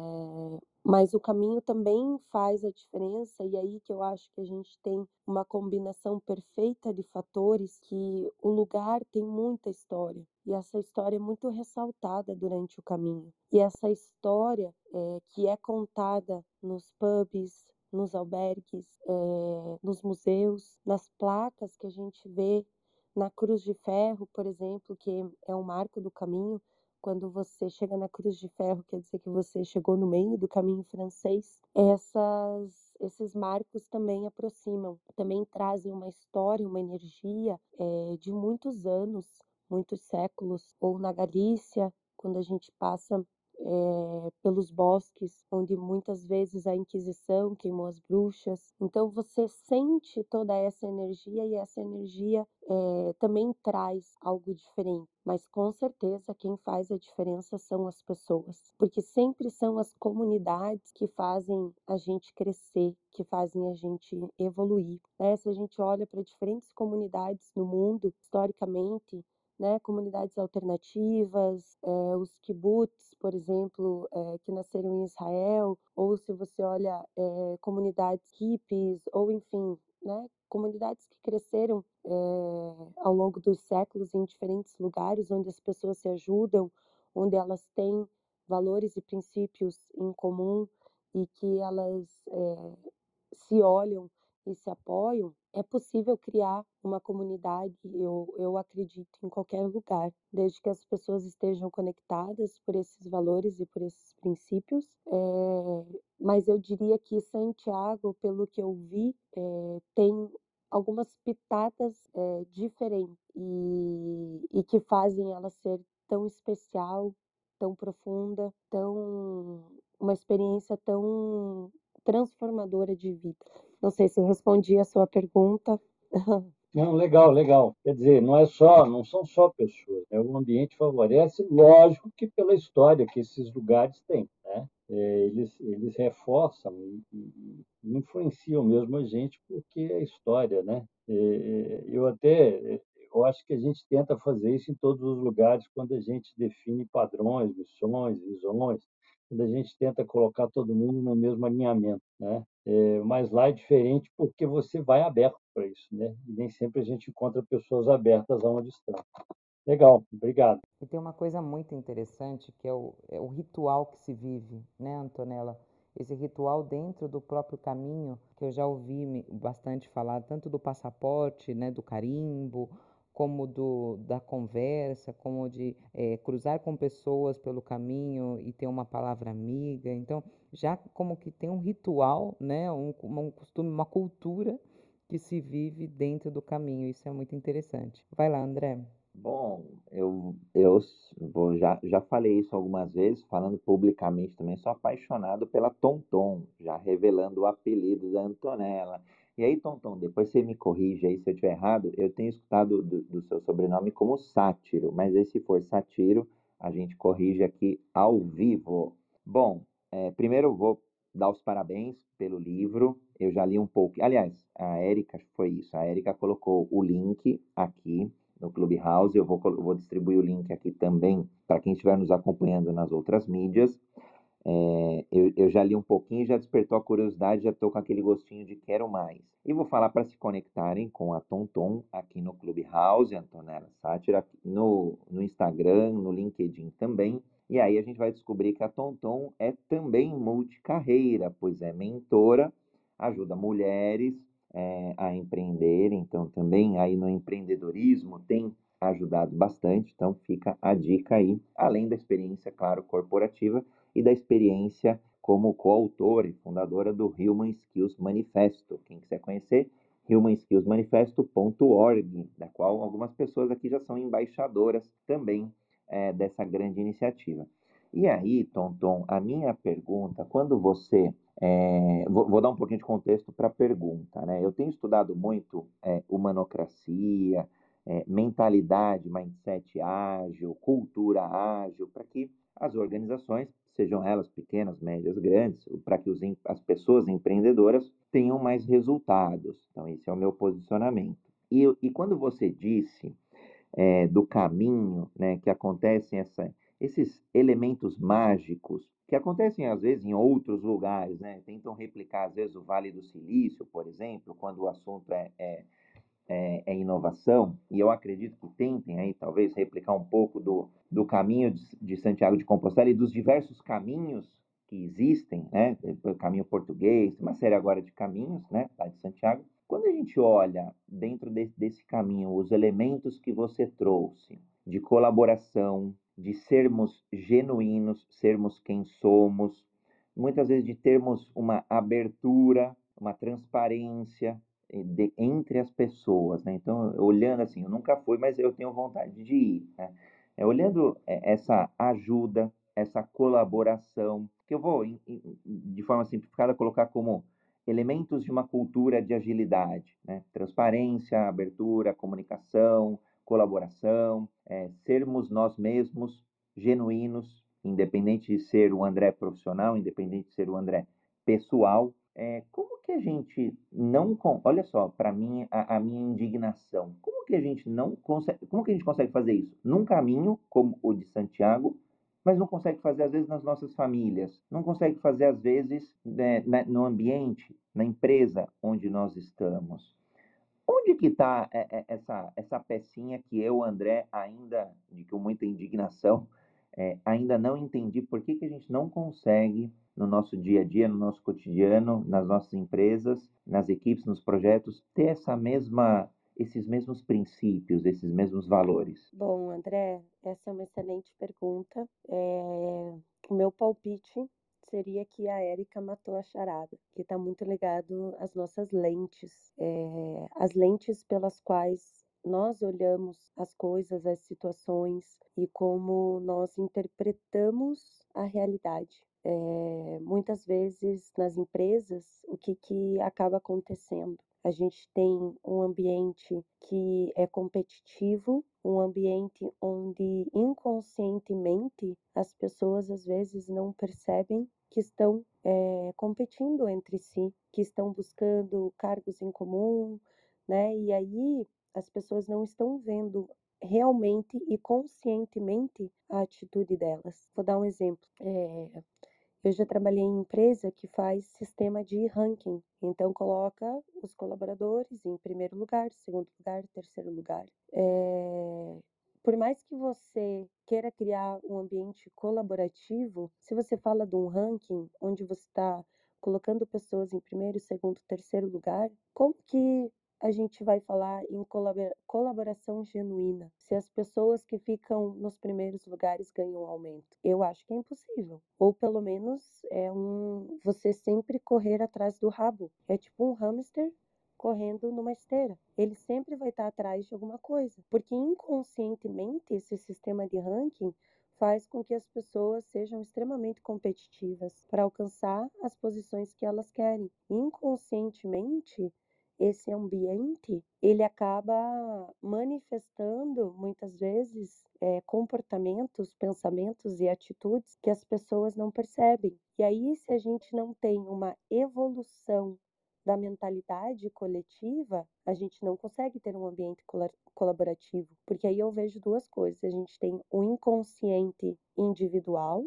mas o caminho também faz a diferença, e aí que eu acho que a gente tem uma combinação perfeita de fatores que o lugar tem muita história, e essa história é muito ressaltada durante o caminho. E essa história é, que é contada nos pubs, nos albergues, é, nos museus, nas placas que a gente vê na Cruz de Ferro, por exemplo, que é um marco do caminho, quando você chega na Cruz de Ferro, quer dizer que você chegou no meio do caminho francês. Essas, esses marcos também aproximam, também trazem uma história, uma energia é, de muitos anos, muitos séculos. Ou na Galícia, quando a gente passa é, pelos bosques, onde muitas vezes a Inquisição queimou as bruxas. Então você sente toda essa energia e essa energia é, também traz algo diferente. Mas com certeza quem faz a diferença são as pessoas, porque sempre são as comunidades que fazem a gente crescer, que fazem a gente evoluir. Né? Se a gente olha para diferentes comunidades no mundo, historicamente, né, comunidades alternativas, é, os kibbutz, por exemplo, é, que nasceram em Israel, ou se você olha é, comunidades hippies, ou enfim, né, comunidades que cresceram ao longo dos séculos em diferentes lugares, onde as pessoas se ajudam, onde elas têm valores e princípios em comum e que elas se olham e se apoiam, é possível criar uma comunidade, eu, eu acredito, em qualquer lugar, desde que as pessoas estejam conectadas por esses valores e por esses princípios. É, mas eu diria que Santiago, pelo que eu vi, é, tem algumas pitadas é, diferentes e, e que fazem ela ser tão especial, tão profunda, tão uma experiência tão transformadora de vida. Não sei se respondi a sua pergunta. [laughs] Não, legal, legal. Quer dizer, não é só, não são só pessoas, né? O ambiente favorece, lógico que pela história que esses lugares têm, né? É, eles, eles reforçam e, e, influenciam mesmo a gente porque é história, né? É, eu até eu acho que a gente tenta fazer isso em todos os lugares quando a gente define padrões, missões, visões, quando a gente tenta colocar todo mundo no mesmo alinhamento, né? É, mas lá é diferente porque você vai aberto para isso, né? E nem sempre a gente encontra pessoas abertas aonde estão. Legal, obrigado. E tem uma coisa muito interessante que é o, é o ritual que se vive, né, Antonella? Esse ritual dentro do próprio caminho, que eu já ouvi bastante falar, tanto do passaporte, né, do carimbo, como do, da conversa, como de é, cruzar com pessoas pelo caminho e ter uma palavra amiga. Então, já como que tem um ritual, né, um, um costume, uma cultura que se vive dentro do caminho. Isso é muito interessante. Vai lá, André. Bom, eu, eu vou, já, já falei isso algumas vezes, falando publicamente também, sou apaixonado pela Tonton, já revelando o apelido da Antonella. E aí, Tonton, depois você me corrige aí se eu estiver errado. Eu tenho escutado do, do, seu sobrenome como Sátiro, mas aí, se for Sátiro, a gente corrige aqui ao vivo. Bom, é, primeiro vou dar os parabéns pelo livro. Eu já li um pouco. Aliás, a Érica foi isso. A Érica colocou o link aqui no Clubhouse. Eu vou, vou distribuir o link aqui também para quem estiver nos acompanhando nas outras mídias. É, eu, eu, já li um pouquinho, já despertou a curiosidade, já estou com aquele gostinho de quero mais. E vou falar para se conectarem com a Tonton aqui no Clubhouse, Antonella Sátira, no, no Instagram, no LinkedIn também. E aí a gente vai descobrir que a Tonton é também multicarreira, pois é mentora, ajuda mulheres é, a empreender, então também aí no empreendedorismo tem ajudado bastante, então fica a dica aí, além da experiência, claro, corporativa, e da experiência como coautora e fundadora do Human Skills Manifesto. Quem quiser conhecer, humanskillsmanifesto.org, da qual algumas pessoas aqui já são embaixadoras também é, dessa grande iniciativa. E aí, Tonton, a minha pergunta, quando você. É, vou, vou, dar um pouquinho de contexto para a pergunta. Né? Eu tenho estudado muito é, humanocracia, é, mentalidade, mindset ágil, cultura ágil, para que as organizações, sejam elas pequenas, médias, grandes, para que os, as pessoas empreendedoras tenham mais resultados. Então, esse é o meu posicionamento. E, e quando você disse é, do caminho né, que acontecem essa, esses elementos mágicos, que acontecem às vezes em outros lugares, né? tentam replicar às vezes o Vale do Silício, por exemplo, quando o assunto é, é é, é, inovação, e eu acredito que tentem aí talvez replicar um pouco do, do caminho de, de Santiago de Compostela e dos diversos caminhos que existem, né? O caminho português, uma série agora de caminhos, né? Lá de Santiago. Quando a gente olha dentro de, desse caminho os elementos que você trouxe de colaboração, de sermos genuínos, sermos quem somos, muitas vezes de termos uma abertura, uma transparência, de, entre as pessoas, né? Então, olhando assim, eu nunca fui, mas eu tenho vontade de ir, né? É, olhando é, essa ajuda, essa colaboração, que eu vou, de forma simplificada, colocar como elementos de uma cultura de agilidade, né? Transparência, abertura, comunicação, colaboração, é, sermos nós mesmos genuínos, independente de ser o André profissional, independente de ser o André pessoal, é, como que a gente não. Olha só, para mim, a, a, minha indignação. Como que a gente não consegue. Como que a gente consegue fazer isso? Num caminho como o de Santiago, mas não consegue fazer, às vezes, nas nossas famílias. Não consegue fazer, às vezes, né, no ambiente, na empresa onde nós estamos. Onde que está é, é, essa, essa pecinha que eu, André, ainda, de com muita indignação, é, ainda não entendi por que, que a gente não consegue no nosso dia a dia, no nosso cotidiano, nas nossas empresas, nas equipes, nos projetos, ter essa mesma esses mesmos princípios, esses mesmos valores? Bom, André, essa é uma excelente pergunta. É... O meu palpite seria que a Érica matou a charada, que está muito ligado às nossas lentes, é... as lentes pelas quais nós olhamos as coisas, as situações e como nós interpretamos a realidade. É, muitas vezes nas empresas, o que, que acaba acontecendo? A gente tem um ambiente que é competitivo, um ambiente onde inconscientemente as pessoas às vezes não percebem que estão é, competindo entre si, que estão buscando cargos em comum, né? E aí as pessoas não estão vendo realmente e conscientemente a atitude delas. Vou dar um exemplo. É, eu já trabalhei em empresa que faz sistema de ranking, então coloca os colaboradores em primeiro lugar, segundo lugar, terceiro lugar. É... Por mais que você queira criar um ambiente colaborativo, se você fala de um ranking onde você está colocando pessoas em primeiro, segundo, terceiro lugar, como que a gente vai falar em colaboração genuína, se as pessoas que ficam nos primeiros lugares ganham aumento. Eu acho que é impossível. Ou pelo menos é um você sempre correr atrás do rabo. É tipo um hamster correndo numa esteira. Ele sempre vai estar atrás de alguma coisa, porque inconscientemente esse sistema de ranking faz com que as pessoas sejam extremamente competitivas para alcançar as posições que elas querem. Inconscientemente, esse ambiente ele acaba manifestando muitas vezes é, comportamentos, pensamentos e atitudes que as pessoas não percebem. E aí, se a gente não tem uma evolução da mentalidade coletiva, a gente não consegue ter um ambiente colaborativo, porque aí eu vejo duas coisas: a gente tem o inconsciente individual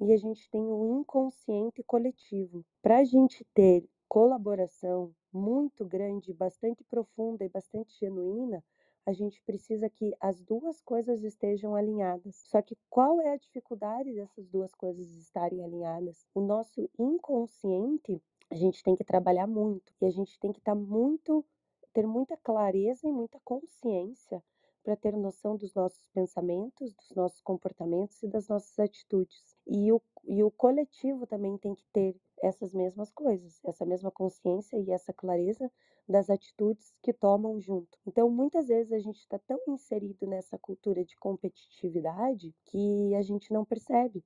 e a gente tem o inconsciente coletivo. Para a gente ter colaboração muito grande, bastante profunda e bastante genuína, a gente precisa que as duas coisas estejam alinhadas. Só que qual é a dificuldade dessas duas coisas estarem alinhadas? O nosso inconsciente, a gente tem que trabalhar muito e a gente tem que estar tá muito ter muita clareza e muita consciência para ter noção dos nossos pensamentos, dos nossos comportamentos e das nossas atitudes. E o, e o coletivo também tem que ter essas mesmas coisas, essa mesma consciência e essa clareza das atitudes que tomam junto. Então, muitas vezes a gente está tão inserido nessa cultura de competitividade que a gente não percebe.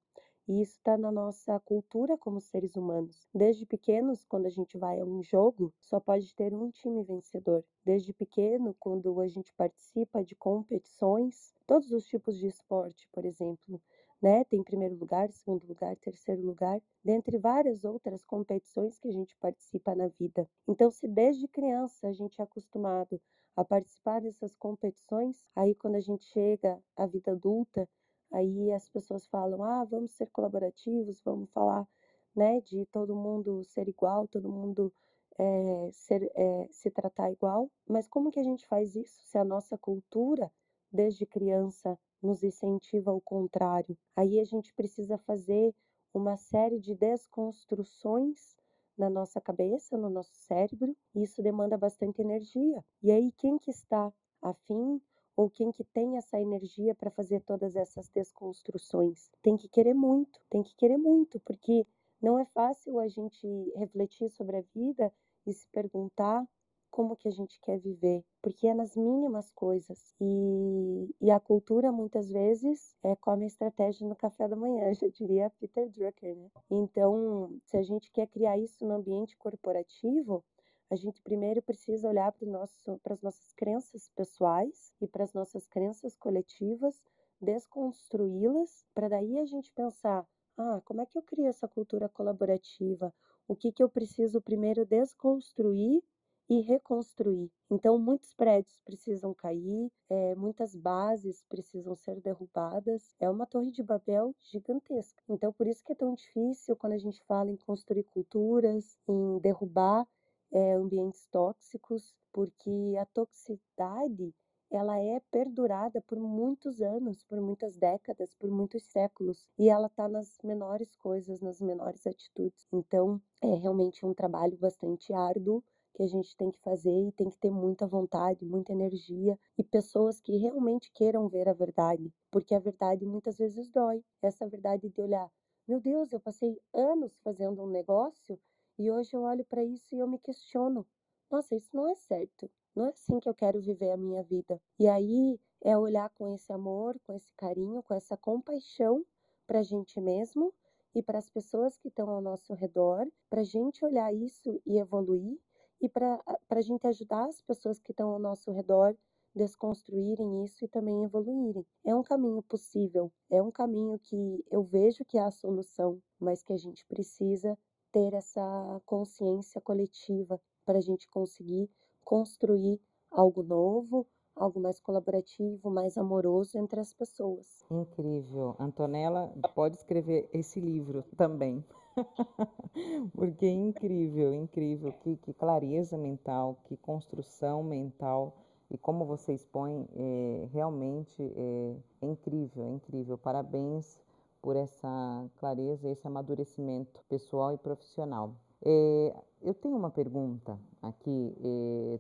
E isso está na nossa cultura como seres humanos. Desde pequenos, quando a gente vai a um jogo, só pode ter um time vencedor. Desde pequeno, quando a gente participa de competições, todos os tipos de esporte, por exemplo, né? Tem primeiro lugar, segundo lugar, terceiro lugar, dentre várias outras competições que a gente participa na vida. Então, se desde criança a gente é acostumado a participar dessas competições, aí quando a gente chega à vida adulta, aí as pessoas falam: "Ah, vamos ser colaborativos, vamos falar, né, de todo mundo ser igual, todo mundo é, ser, é, se tratar igual". Mas como que a gente faz isso se a nossa cultura desde criança nos incentiva ao contrário? Aí a gente precisa fazer uma série de desconstruções na nossa cabeça, no nosso cérebro, e isso demanda bastante energia. E aí quem que está afim ou quem que tem essa energia para fazer todas essas desconstruções? Tem que querer muito, tem que querer muito, porque não é fácil a gente refletir sobre a vida e se perguntar como que a gente quer viver, porque é nas mínimas coisas. E, e a cultura, muitas vezes, é come a estratégia no café da manhã, [laughs] já diria Peter Drucker, né? Então, se a gente quer criar isso no ambiente corporativo, a gente primeiro precisa olhar para as nossas crenças pessoais e para as nossas crenças coletivas, desconstruí-las, para daí a gente pensar, ah, como é que eu crio essa cultura colaborativa? O que, que eu preciso primeiro desconstruir e reconstruir. Então, muitos prédios precisam cair, é, muitas bases precisam ser derrubadas. É uma torre de Babel gigantesca. Então, por isso que é tão difícil quando a gente fala em construir culturas, em derrubar é, ambientes tóxicos, porque a toxicidade ela é perdurada por muitos anos, por muitas décadas, por muitos séculos, e ela está nas menores coisas, nas menores atitudes. Então, é realmente um trabalho bastante árduo que a gente tem que fazer e tem que ter muita vontade, muita energia e pessoas que realmente queiram ver a verdade, porque a verdade muitas vezes dói. Essa verdade de olhar, meu Deus, eu passei anos fazendo um negócio e hoje eu olho para isso e eu me questiono. Nossa, isso não é certo. Não é assim que eu quero viver a minha vida. E aí é olhar com esse amor, com esse carinho, com essa compaixão para a gente mesmo e para as pessoas que estão ao nosso redor, para a gente olhar isso e evoluir e para a gente ajudar as pessoas que estão ao nosso redor desconstruírem isso e também evoluírem. É um caminho possível, é um caminho que eu vejo que há a solução, mas que a gente precisa ter essa consciência coletiva para a gente conseguir construir algo novo, algo mais colaborativo, mais amoroso entre as pessoas. Incrível. Antonella pode escrever esse livro também. [laughs] Porque é incrível, incrível. Que, que, clareza mental, que construção mental. E como você expõe, é, realmente é, é incrível, é incrível. Parabéns por essa clareza, esse amadurecimento pessoal e profissional. É, eu tenho uma pergunta aqui,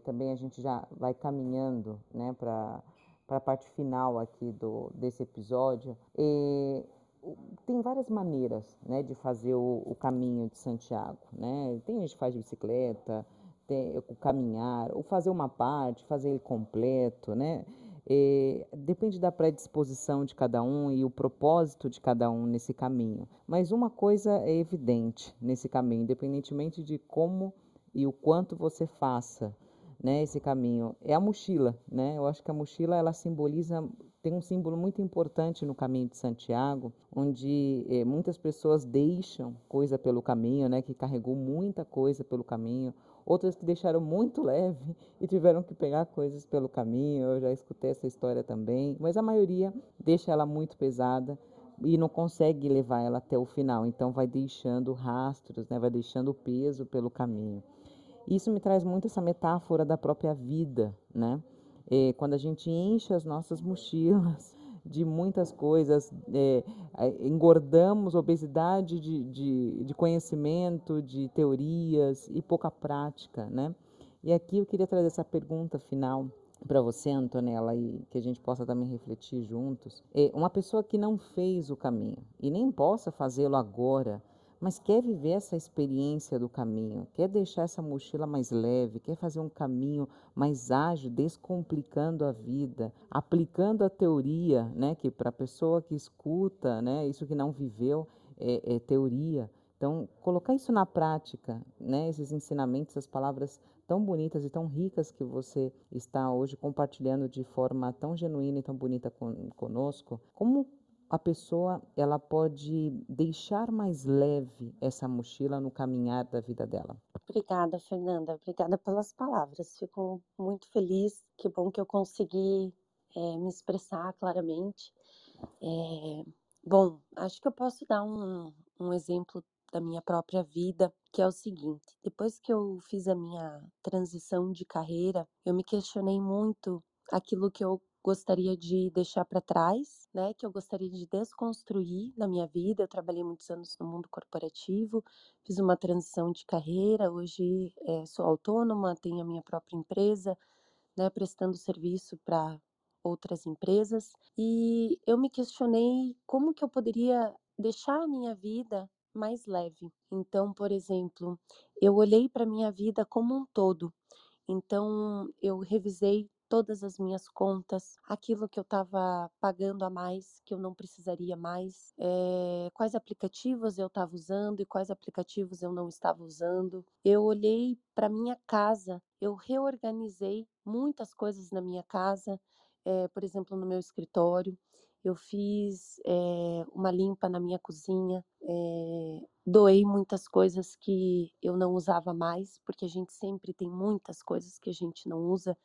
também a gente já vai caminhando né, para a parte final aqui do, desse episódio. É, tem várias maneiras né, de fazer o, o, caminho de Santiago. Né? Tem gente que faz de bicicleta, tem, o caminhar, ou fazer uma parte, fazer ele completo. Né? É, depende da predisposição de cada um e o propósito de cada um nesse caminho. Mas uma coisa é evidente nesse caminho, independentemente de como e o quanto você faça né, esse caminho, é a mochila. Né? Eu acho que a mochila ela simboliza tem um símbolo muito importante no caminho de Santiago, onde eh, muitas pessoas deixam coisa pelo caminho, né, que carregou muita coisa pelo caminho, outras que deixaram muito leve e tiveram que pegar coisas pelo caminho. Eu já escutei essa história também, mas a maioria deixa ela muito pesada e não consegue levar ela até o final, então vai deixando rastros, né, vai deixando peso pelo caminho. Isso me traz muito essa metáfora da própria vida, né? é, quando a gente enche as nossas mochilas de muitas coisas, é, engordamos obesidade de, de, de, conhecimento, de teorias e pouca prática, né? E aqui eu queria trazer essa pergunta final para você, Antonella, e que a gente possa também refletir juntos. É uma pessoa que não fez o caminho e nem possa fazê-lo agora, mas quer viver essa experiência do caminho, quer deixar essa mochila mais leve, quer fazer um caminho mais ágil, descomplicando a vida, aplicando a teoria, né, que para a pessoa que escuta, né, isso que não viveu, é, é teoria. Então, colocar isso na prática, né, esses ensinamentos, essas palavras tão bonitas e tão ricas que você está hoje compartilhando de forma tão genuína e tão bonita conosco, como a pessoa ela pode deixar mais leve essa mochila no caminhar da vida dela? Obrigada, Fernanda. Obrigada pelas palavras. Fico muito feliz. Que bom que eu consegui é, me expressar claramente. É, bom, acho que eu posso dar um, um exemplo da minha própria vida, que é o seguinte: depois que eu fiz a minha transição de carreira, eu me questionei muito aquilo que eu gostaria de deixar para trás, né? Que eu gostaria de desconstruir na minha vida. Eu trabalhei muitos anos no mundo corporativo, fiz uma transição de carreira. Hoje é, sou autônoma, tenho a minha própria empresa, né? Prestando serviço para outras empresas e eu me questionei como que eu poderia deixar a minha vida mais leve. Então, por exemplo, eu olhei para minha vida como um todo. Então, eu revisei todas as minhas contas, aquilo que eu estava pagando a mais, que eu não precisaria mais, é, quais aplicativos eu estava usando e quais aplicativos eu não estava usando. Eu olhei para minha casa, eu reorganizei muitas coisas na minha casa, é, por exemplo, no meu escritório. Eu fiz é, uma limpa na minha cozinha, é, doei muitas coisas que eu não usava mais, porque a gente sempre tem muitas coisas que a gente não usa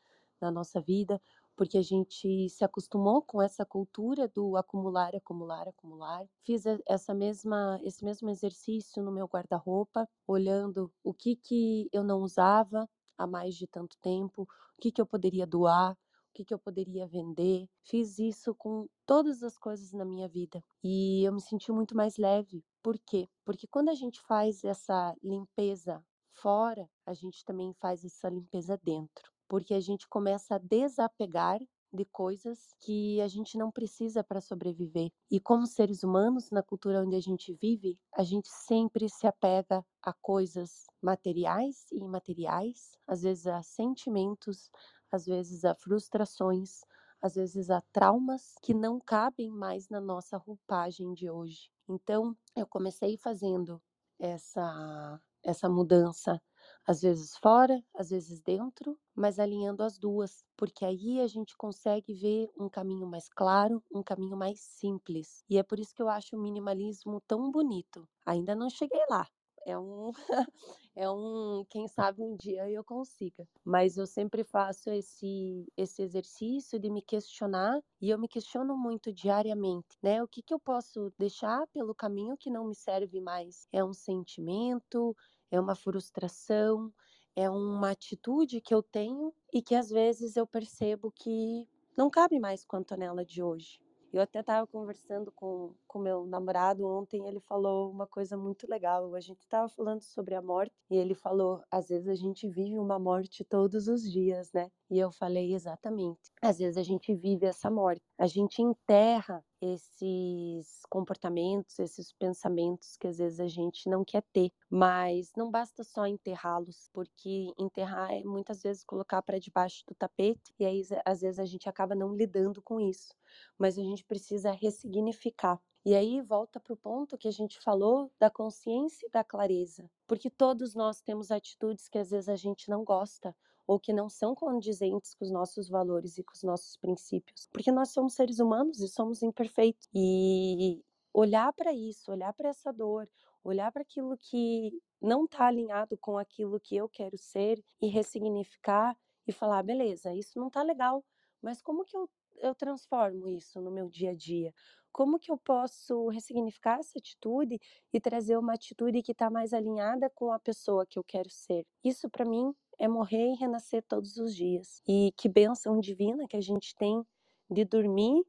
na nossa vida, porque a gente se acostumou com essa cultura do acumular, acumular, acumular. Fiz essa mesma, esse mesmo exercício no meu guarda-roupa, olhando o que que eu não usava há mais de tanto tempo, o que que eu poderia doar, que, que eu poderia vender. Fiz isso com todas as coisas na minha vida e eu me senti muito mais leve. Por quê? Porque quando a gente faz essa limpeza fora, a gente também faz essa limpeza dentro. Porque a gente começa a desapegar de coisas que a gente não precisa para sobreviver. E como seres humanos, na cultura onde a gente vive, a gente sempre se apega a coisas materiais e imateriais, às vezes a sentimentos, às vezes a frustrações, às vezes a traumas que não cabem mais na nossa roupagem de hoje. Então, eu comecei fazendo essa essa mudança, às vezes fora, às vezes dentro, mas alinhando as duas, porque aí a gente consegue ver um caminho mais claro, um caminho mais simples. E é por isso que eu acho o minimalismo tão bonito. Ainda não cheguei lá, é um, [laughs] é um, quem sabe um dia eu consiga. Mas eu sempre faço esse, esse exercício de me questionar e eu me questiono muito diariamente, né? O que, que eu posso deixar pelo caminho que não me serve mais? É um sentimento? É uma frustração? É uma atitude que eu tenho e que às vezes eu percebo que não cabe mais com a Antonella de hoje. Eu até estava conversando com o meu namorado ontem, ele falou uma coisa muito legal. A gente estava falando sobre a morte e ele falou: às vezes a gente vive uma morte todos os dias, né? E eu falei exatamente. Às vezes a gente vive essa morte. A gente enterra esses comportamentos, esses pensamentos que às vezes a gente não quer ter, mas não basta só enterrá-los, porque enterrar é muitas vezes colocar para debaixo do tapete e aí às vezes a gente acaba não lidando com isso, mas a gente precisa ressignificar. E aí volta para o ponto que a gente falou da consciência e da clareza, porque todos nós temos atitudes que às vezes a gente não gosta ou que não são condizentes com os nossos valores e com os nossos princípios, porque nós somos seres humanos e somos imperfeitos. E olhar para isso, olhar para essa dor, olhar para aquilo que não está alinhado com aquilo que eu quero ser e ressignificar e falar, beleza, isso não está legal, mas como que eu, eu transformo isso no meu dia a dia? Como que eu posso ressignificar essa atitude e trazer uma atitude que está mais alinhada com a pessoa que eu quero ser? Isso para mim é morrer e renascer todos os dias. E que bênção divina que a gente tem de dormir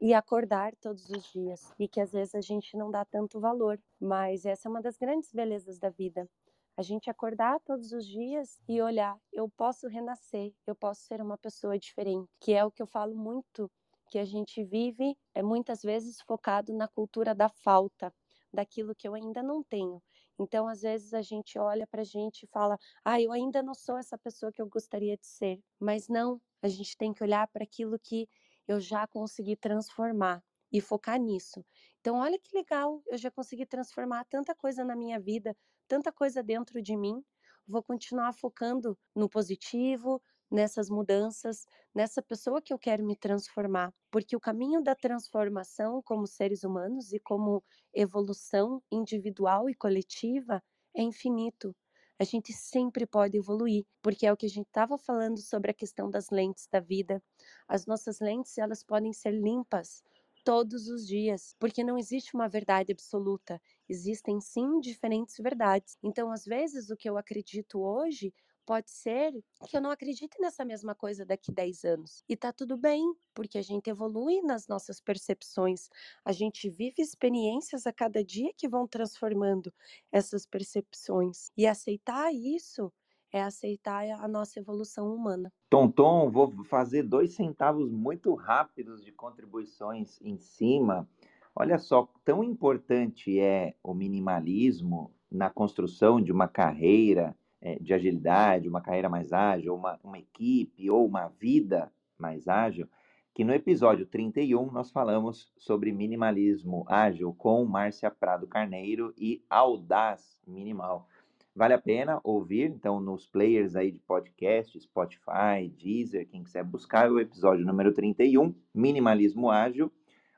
e acordar todos os dias. E que às vezes a gente não dá tanto valor. Mas essa é uma das grandes belezas da vida. A gente acordar todos os dias e olhar, eu posso renascer, eu posso ser uma pessoa diferente, que é o que eu falo muito, que a gente vive é muitas vezes focado na cultura da falta, daquilo que eu ainda não tenho. Então, às vezes, a gente olha para a gente e fala: ah, eu ainda não sou essa pessoa que eu gostaria de ser. Mas não, a gente tem que olhar para aquilo que eu já consegui transformar e focar nisso. Então, olha que legal, eu já consegui transformar tanta coisa na minha vida, tanta coisa dentro de mim. Vou continuar focando no positivo, nessas mudanças, nessa pessoa que eu quero me transformar, porque o caminho da transformação como seres humanos e como evolução individual e coletiva é infinito. A gente sempre pode evoluir, porque é o que a gente estava falando sobre a questão das lentes da vida. As nossas lentes, elas podem ser limpas todos os dias, porque não existe uma verdade absoluta. Existem sim diferentes verdades. Então, às vezes, o que eu acredito hoje pode ser que eu não acredite nessa mesma coisa daqui 10 anos. E tá tudo bem, porque a gente evolui nas nossas percepções. A gente vive experiências a cada dia que vão transformando essas percepções. E aceitar isso é aceitar a nossa evolução humana. Tonton, vou fazer dois centavos muito rápidos de contribuições em cima. Olha só, tão importante é o minimalismo na construção de uma carreira de agilidade, uma carreira mais ágil, uma, uma equipe ou uma vida mais ágil, que no episódio 31 nós falamos sobre minimalismo ágil com Márcia Prado Carneiro e Audaz Minimal. Vale a pena ouvir, então, nos players aí de podcast, Spotify, Deezer, quem quiser buscar o episódio número 31, Minimalismo Ágil,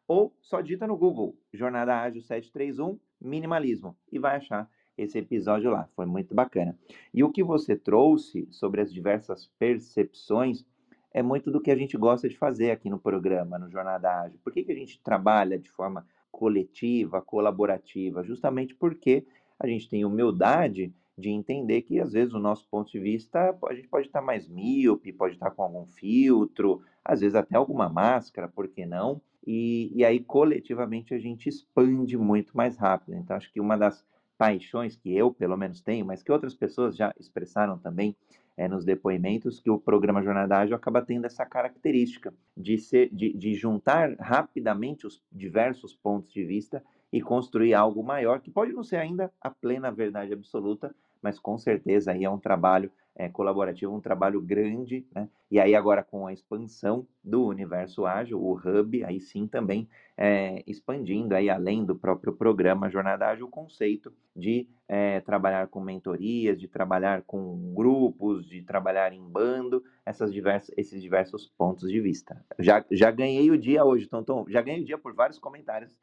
ou só dita no Google, Jornada Ágil 731, Minimalismo, e vai achar esse episódio lá. Foi muito bacana. E o que você trouxe sobre as diversas percepções é muito do que a gente gosta de fazer aqui no programa, no Jornada Ágil. Por que, que a gente trabalha de forma coletiva, colaborativa? Justamente porque a gente tem humildade de entender que às vezes o nosso ponto de vista a gente pode estar mais míope, pode estar com algum filtro, às vezes até alguma máscara, por que não? E, e aí coletivamente a gente expande muito mais rápido. Então acho que uma das paixões que eu pelo menos tenho, mas que outras pessoas já expressaram também é, nos depoimentos, que o programa Jornada Ágil acaba tendo essa característica de, ser, de, de juntar rapidamente os diversos pontos de vista e construir algo maior, que pode não ser ainda a plena verdade absoluta, mas com certeza aí é um trabalho é, colaborativo, um trabalho grande, né? E aí agora com a expansão do universo ágil, o Hub, aí sim também é, expandindo aí além do próprio programa Jornada Ágil, o conceito de é, trabalhar com mentorias, de trabalhar com grupos, de trabalhar em bando, essas diversas, esses diversos pontos de vista. Já, já ganhei o dia hoje, Tonton, já ganhei o dia por vários comentários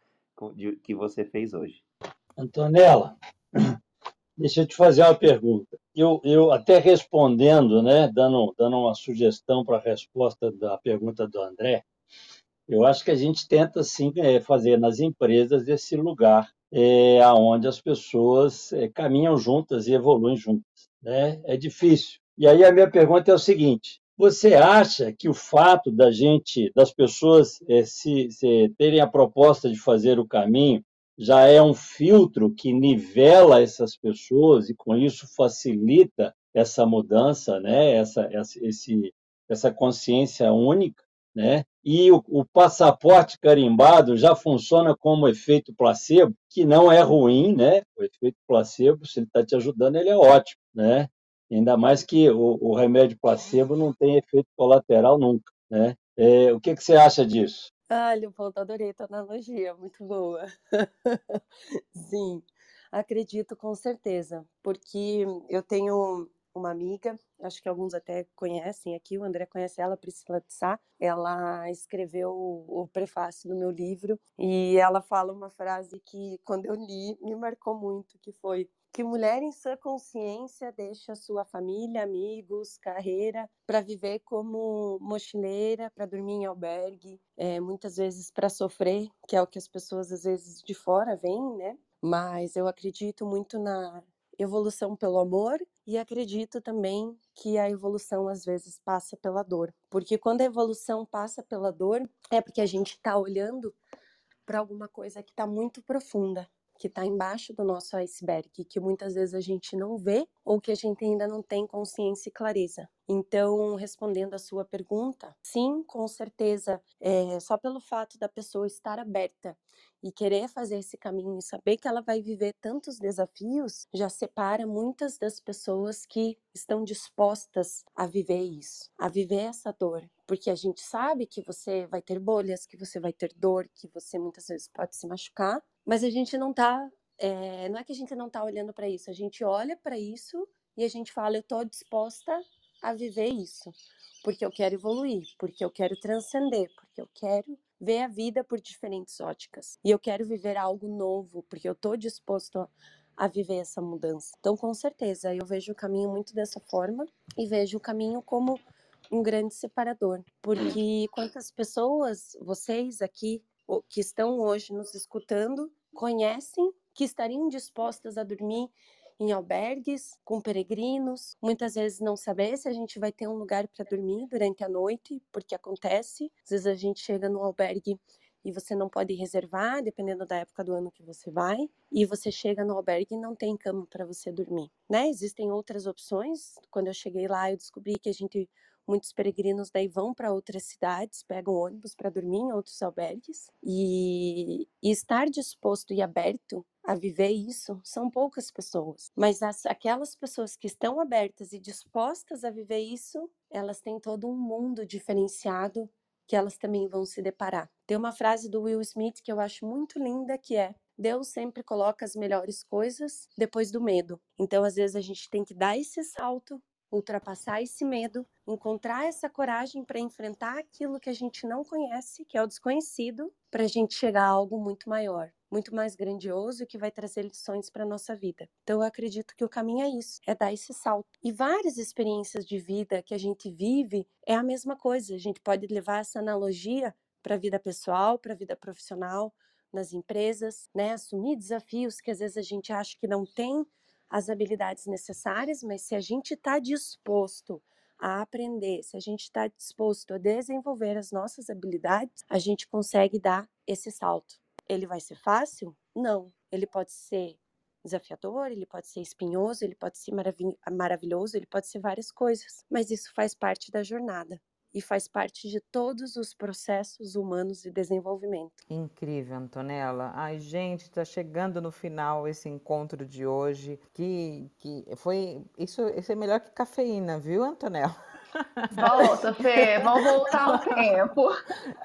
que você fez hoje. Antonella, deixa eu te fazer uma pergunta. Eu, eu até respondendo, né, dando, dando uma sugestão para a resposta da pergunta do André, eu acho que a gente tenta sim é, fazer nas empresas esse lugar é, aonde as pessoas é, caminham juntas e evoluem juntas. Né? É difícil. E aí a minha pergunta é o seguinte: você acha que o fato da gente, das pessoas é, se, se terem a proposta de fazer o caminho, já é um filtro que nivela essas pessoas e com isso facilita essa mudança, né? Essa, essa, esse, essa consciência única, né? E o, o, passaporte carimbado já funciona como efeito placebo, que não é ruim, né? O efeito placebo, se ele está te ajudando, ele é ótimo, né? Ainda mais que o, o remédio placebo não tem efeito colateral nunca, né? É, o que, que você acha disso? Ah, Leopoldo, adorei tua analogia, muito boa. [laughs] Sim, acredito com certeza, porque eu tenho uma amiga, acho que alguns até conhecem aqui, o André conhece ela, Priscila de Sá. Ela escreveu o prefácio do meu livro e ela fala uma frase que, quando eu li, me marcou muito, que foi que mulher em sua consciência deixa sua família, amigos, carreira para viver como mochileira, para dormir em albergue, é, muitas vezes para sofrer, que é o que as pessoas às vezes de fora veem, né? Mas eu acredito muito na evolução pelo amor e acredito também que a evolução às vezes passa pela dor. Porque quando a evolução passa pela dor, é porque a gente está olhando para alguma coisa que está muito profunda, que está embaixo do nosso iceberg, que muitas vezes a gente não vê ou que a gente ainda não tem consciência e clareza. Então, respondendo a sua pergunta, sim, com certeza, é, só pelo fato da pessoa estar aberta e querer fazer esse caminho e saber que ela vai viver tantos desafios, já separa muitas das pessoas que estão dispostas a viver isso, a viver essa dor. Porque a gente sabe que você vai ter bolhas, que você vai ter dor, que você muitas vezes pode se machucar, mas a gente não tá. É, não é que a gente não tá olhando para isso, a gente olha para isso e a gente fala: eu tô disposta a viver isso, porque eu quero evoluir, porque eu quero transcender, porque eu quero ver a vida por diferentes óticas. E eu quero viver algo novo, porque eu estou disposto a, a viver essa mudança. Então, com certeza, eu vejo o caminho muito dessa forma e vejo o caminho como um grande separador, porque quantas pessoas vocês aqui que estão hoje nos escutando conhecem que estariam dispostas a dormir em albergues com peregrinos, muitas vezes não saber se a gente vai ter um lugar para dormir durante a noite, porque acontece, às vezes a gente chega no albergue e você não pode reservar, dependendo da época do ano que você vai, e você chega no albergue e não tem cama para você dormir, né? Existem outras opções. Quando eu cheguei lá, eu descobri que a gente muitos peregrinos daí vão para outras cidades, pegam ônibus para dormir em outros albergues e, e estar disposto e aberto a viver isso são poucas pessoas, mas as, aquelas pessoas que estão abertas e dispostas a viver isso, elas têm todo um mundo diferenciado que elas também vão se deparar. Tem uma frase do Will Smith que eu acho muito linda que é: Deus sempre coloca as melhores coisas depois do medo. Então, às vezes a gente tem que dar esse salto ultrapassar esse medo, encontrar essa coragem para enfrentar aquilo que a gente não conhece, que é o desconhecido, para a gente chegar a algo muito maior, muito mais grandioso e que vai trazer lições para nossa vida. Então eu acredito que o caminho é isso, é dar esse salto. E várias experiências de vida que a gente vive é a mesma coisa. A gente pode levar essa analogia para a vida pessoal, para a vida profissional, nas empresas, né? Assumir desafios que às vezes a gente acha que não tem as habilidades necessárias, mas se a gente está disposto a aprender, se a gente está disposto a desenvolver as nossas habilidades, a gente consegue dar esse salto. Ele vai ser fácil? Não. Ele pode ser desafiador, ele pode ser espinhoso, ele pode ser maravilhoso, ele pode ser várias coisas, mas isso faz parte da jornada e faz parte de todos os processos humanos de desenvolvimento. Incrível, Antonella. Ai, gente, está chegando no final esse encontro de hoje, que, que foi isso, isso é melhor que cafeína, viu, Antonella? [laughs] Volta, Fê, vamos voltar ao tempo.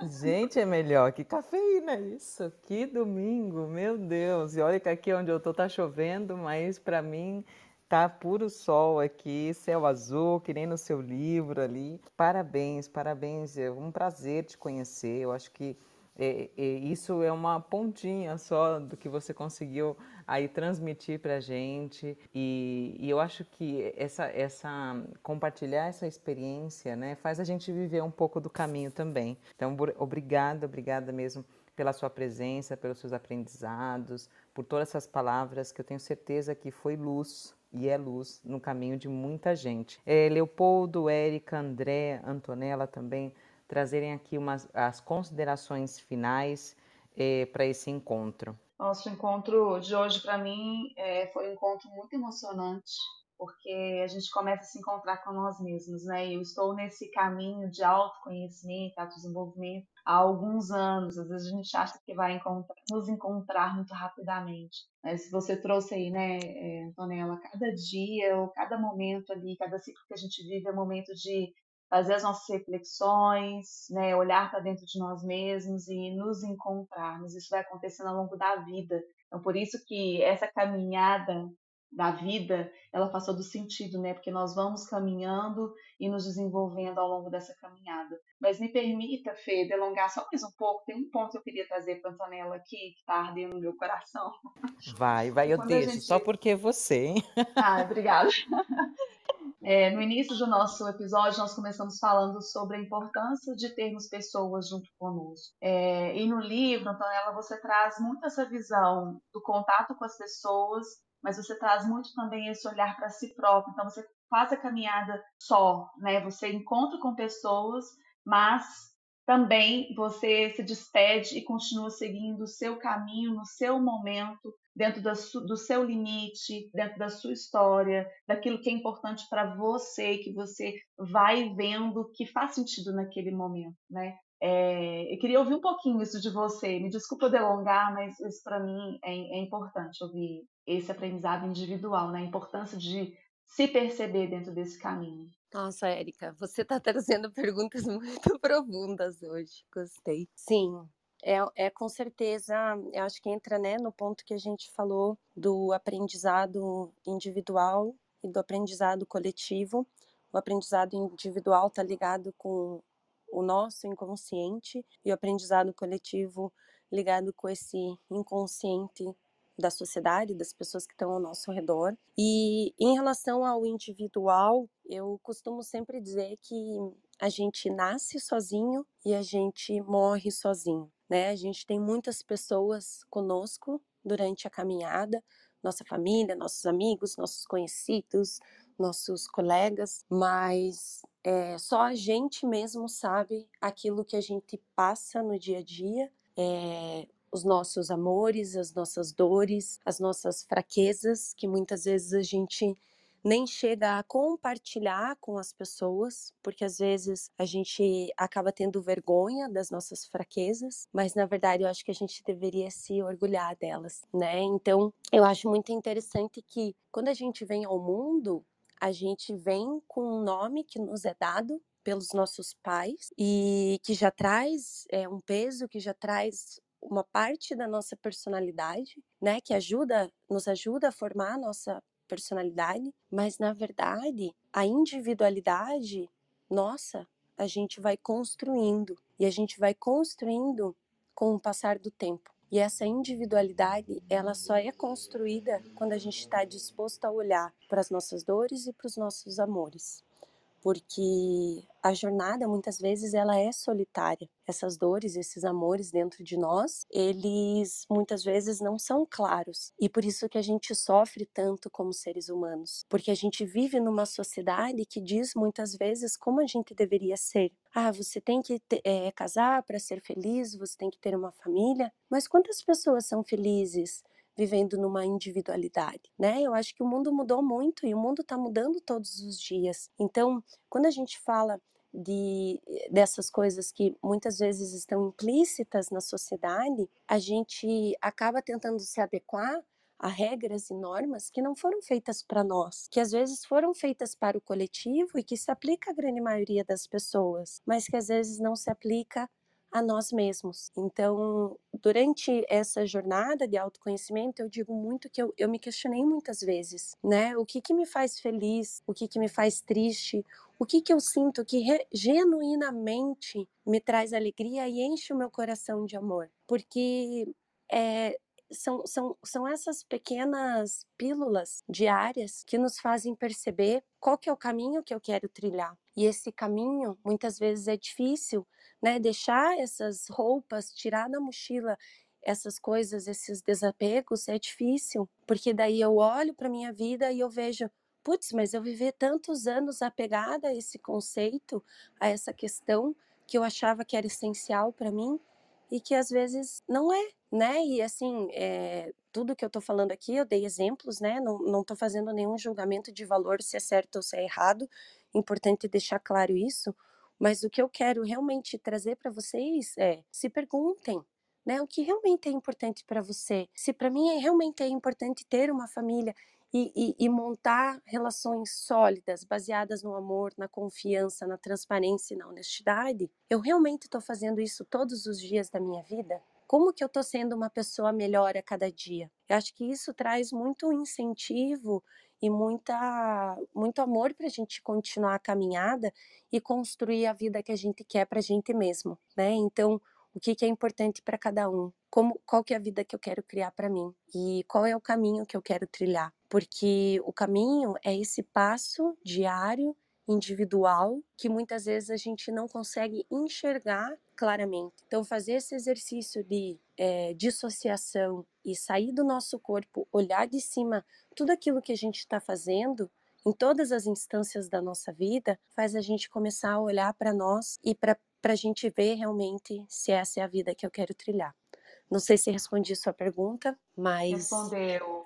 Gente, é melhor que cafeína isso. Que domingo, meu Deus. E olha que aqui onde eu tô tá chovendo, mas para mim Tá puro sol aqui, céu azul, que nem no seu livro ali. Parabéns, parabéns. É um prazer te conhecer. Eu acho que é, é, isso é uma pontinha só do que você conseguiu aí transmitir para gente e, e, eu acho que essa, essa compartilhar essa experiência, né, faz a gente viver um pouco do caminho também. Então, obrigada, obrigada mesmo pela sua presença, pelos seus aprendizados, por todas essas palavras que eu tenho certeza que foi luz e é luz no caminho de muita gente. É, Leopoldo, Érica, André, Antonella também trazerem aqui umas, as considerações finais é, para esse encontro. Nosso encontro de hoje, para mim, é, foi um encontro muito emocionante, porque a gente começa a se encontrar com nós mesmos, né? Eu estou nesse caminho de autoconhecimento, autodesenvolvimento há alguns anos. Às vezes a gente acha que vai encontrar, nos encontrar muito rapidamente. Mas se você trouxe aí, né, é, Antonella, cada dia ou cada momento ali, cada ciclo que a gente vive é um momento de fazer as nossas reflexões, né, olhar para dentro de nós mesmos e nos encontrarmos. Isso vai acontecendo ao longo da vida. Então, por isso que essa caminhada da vida, ela faz todo sentido, né? Porque nós vamos caminhando e nos desenvolvendo ao longo dessa caminhada. Mas me permita, Fê, delongar só mais um pouco. Tem um ponto que eu queria trazer para Antonella aqui, que está ardendo no meu coração. Vai, vai, eu deixo, gente... só porque você, hein? Ah, [laughs] obrigada. É, no início do nosso episódio, nós começamos falando sobre a importância de termos pessoas junto conosco. É, e no livro, Antonella, você traz muito essa visão do contato com as pessoas mas você traz muito também esse olhar para si próprio. Então você faz a caminhada só, né? Você encontra com pessoas, mas também você se despede e continua seguindo o seu caminho no seu momento, dentro do seu limite, dentro da sua história, daquilo que é importante para você, que você vai vendo que faz sentido naquele momento, né? É, eu queria ouvir um pouquinho isso de você. Me desculpa delongar, mas isso para mim é, é, importante ouvir esse aprendizado individual, né? A importância de se perceber dentro desse caminho. Nossa, Érica, você está trazendo perguntas [laughs] muito profundas hoje. Gostei. Sim, é, é, com certeza, eu acho que entra né, no ponto que a gente falou do aprendizado individual e do aprendizado coletivo. O aprendizado individual está ligado com o nosso inconsciente e o aprendizado coletivo ligado com esse inconsciente da sociedade, das pessoas que estão ao nosso redor. E em relação ao individual, eu costumo sempre dizer que a gente nasce sozinho e a gente morre sozinho, né? A gente tem muitas pessoas conosco durante a caminhada, nossa família, nossos amigos, nossos conhecidos, nossos colegas, mas é, só a gente mesmo sabe aquilo que a gente passa no dia a dia, é, os nossos amores, as nossas dores, as nossas fraquezas, que muitas vezes a gente nem chega a compartilhar com as pessoas, porque às vezes a gente acaba tendo vergonha das nossas fraquezas, mas na verdade eu acho que a gente deveria se orgulhar delas, né? Então, eu acho muito interessante que quando a gente vem ao mundo, a gente vem com um nome que nos é dado pelos nossos pais e que já traz é, um peso, que já traz uma parte da nossa personalidade, né, que ajuda, nos ajuda a formar a nossa personalidade, mas na verdade a individualidade nossa a gente vai construindo e a gente vai construindo com o passar do tempo. E essa individualidade, ela só é construída quando a gente está disposto a olhar para as nossas dores e para os nossos amores porque a jornada muitas vezes ela é solitária. Essas dores, esses amores dentro de nós, eles muitas vezes não são claros. E por isso que a gente sofre tanto como seres humanos, porque a gente vive numa sociedade que diz muitas vezes como a gente deveria ser. Ah, você tem que é, casar para ser feliz, você tem que ter uma família. Mas quantas pessoas são felizes? Vivendo numa individualidade, né? Eu acho que o mundo mudou muito e o mundo está mudando todos os dias. Então, quando a gente fala de, dessas coisas que muitas vezes estão implícitas na sociedade, a gente acaba tentando se adequar a regras e normas que não foram feitas para nós, que às vezes foram feitas para o coletivo e que se aplica à grande maioria das pessoas, mas que às vezes não se aplica a nós mesmos. Então, durante essa jornada de autoconhecimento, eu digo muito que eu, eu me questionei muitas vezes, né? O que que me faz feliz? O que que me faz triste? O que que eu sinto que re, genuinamente me traz alegria e enche o meu coração de amor? Porque é, são, são, são essas pequenas pílulas diárias que nos fazem perceber qual que é o caminho que eu quero trilhar. E esse caminho, muitas vezes, é difícil, né? Deixar essas roupas, tirar da mochila essas coisas, esses desapegos é difícil, porque daí eu olho para minha vida e eu vejo, putz, mas eu vivi tantos anos apegada a esse conceito, a essa questão que eu achava que era essencial para mim e que às vezes não é, né? E assim, é, tudo que eu estou falando aqui, eu dei exemplos, né? Não estou fazendo nenhum julgamento de valor se é certo ou se é errado. Importante deixar claro isso. Mas o que eu quero realmente trazer para vocês é se perguntem, né? O que realmente é importante para você? Se para mim é realmente é importante ter uma família e, e, e, montar relações sólidas, baseadas no amor, na confiança, na transparência e na honestidade, eu realmente estou fazendo isso todos os dias da minha vida? Como que eu estou sendo uma pessoa melhor a cada dia? Eu acho que isso traz muito incentivo e muita, muito amor para a gente continuar a caminhada e construir a vida que a gente quer para a gente mesmo, né? Então, o que, que é importante para cada um? Como, qual que é a vida que eu quero criar para mim? E qual é o caminho que eu quero trilhar? Porque o caminho é esse passo diário individual que muitas vezes a gente não consegue enxergar claramente. Então, fazer esse exercício de é, dissociação e sair do nosso corpo, olhar de cima tudo aquilo que a gente está fazendo em todas as instâncias da nossa vida, faz a gente começar a olhar para nós e para a gente ver realmente se essa é a vida que eu quero trilhar. Não sei se respondi sua pergunta, mas. Respondeu.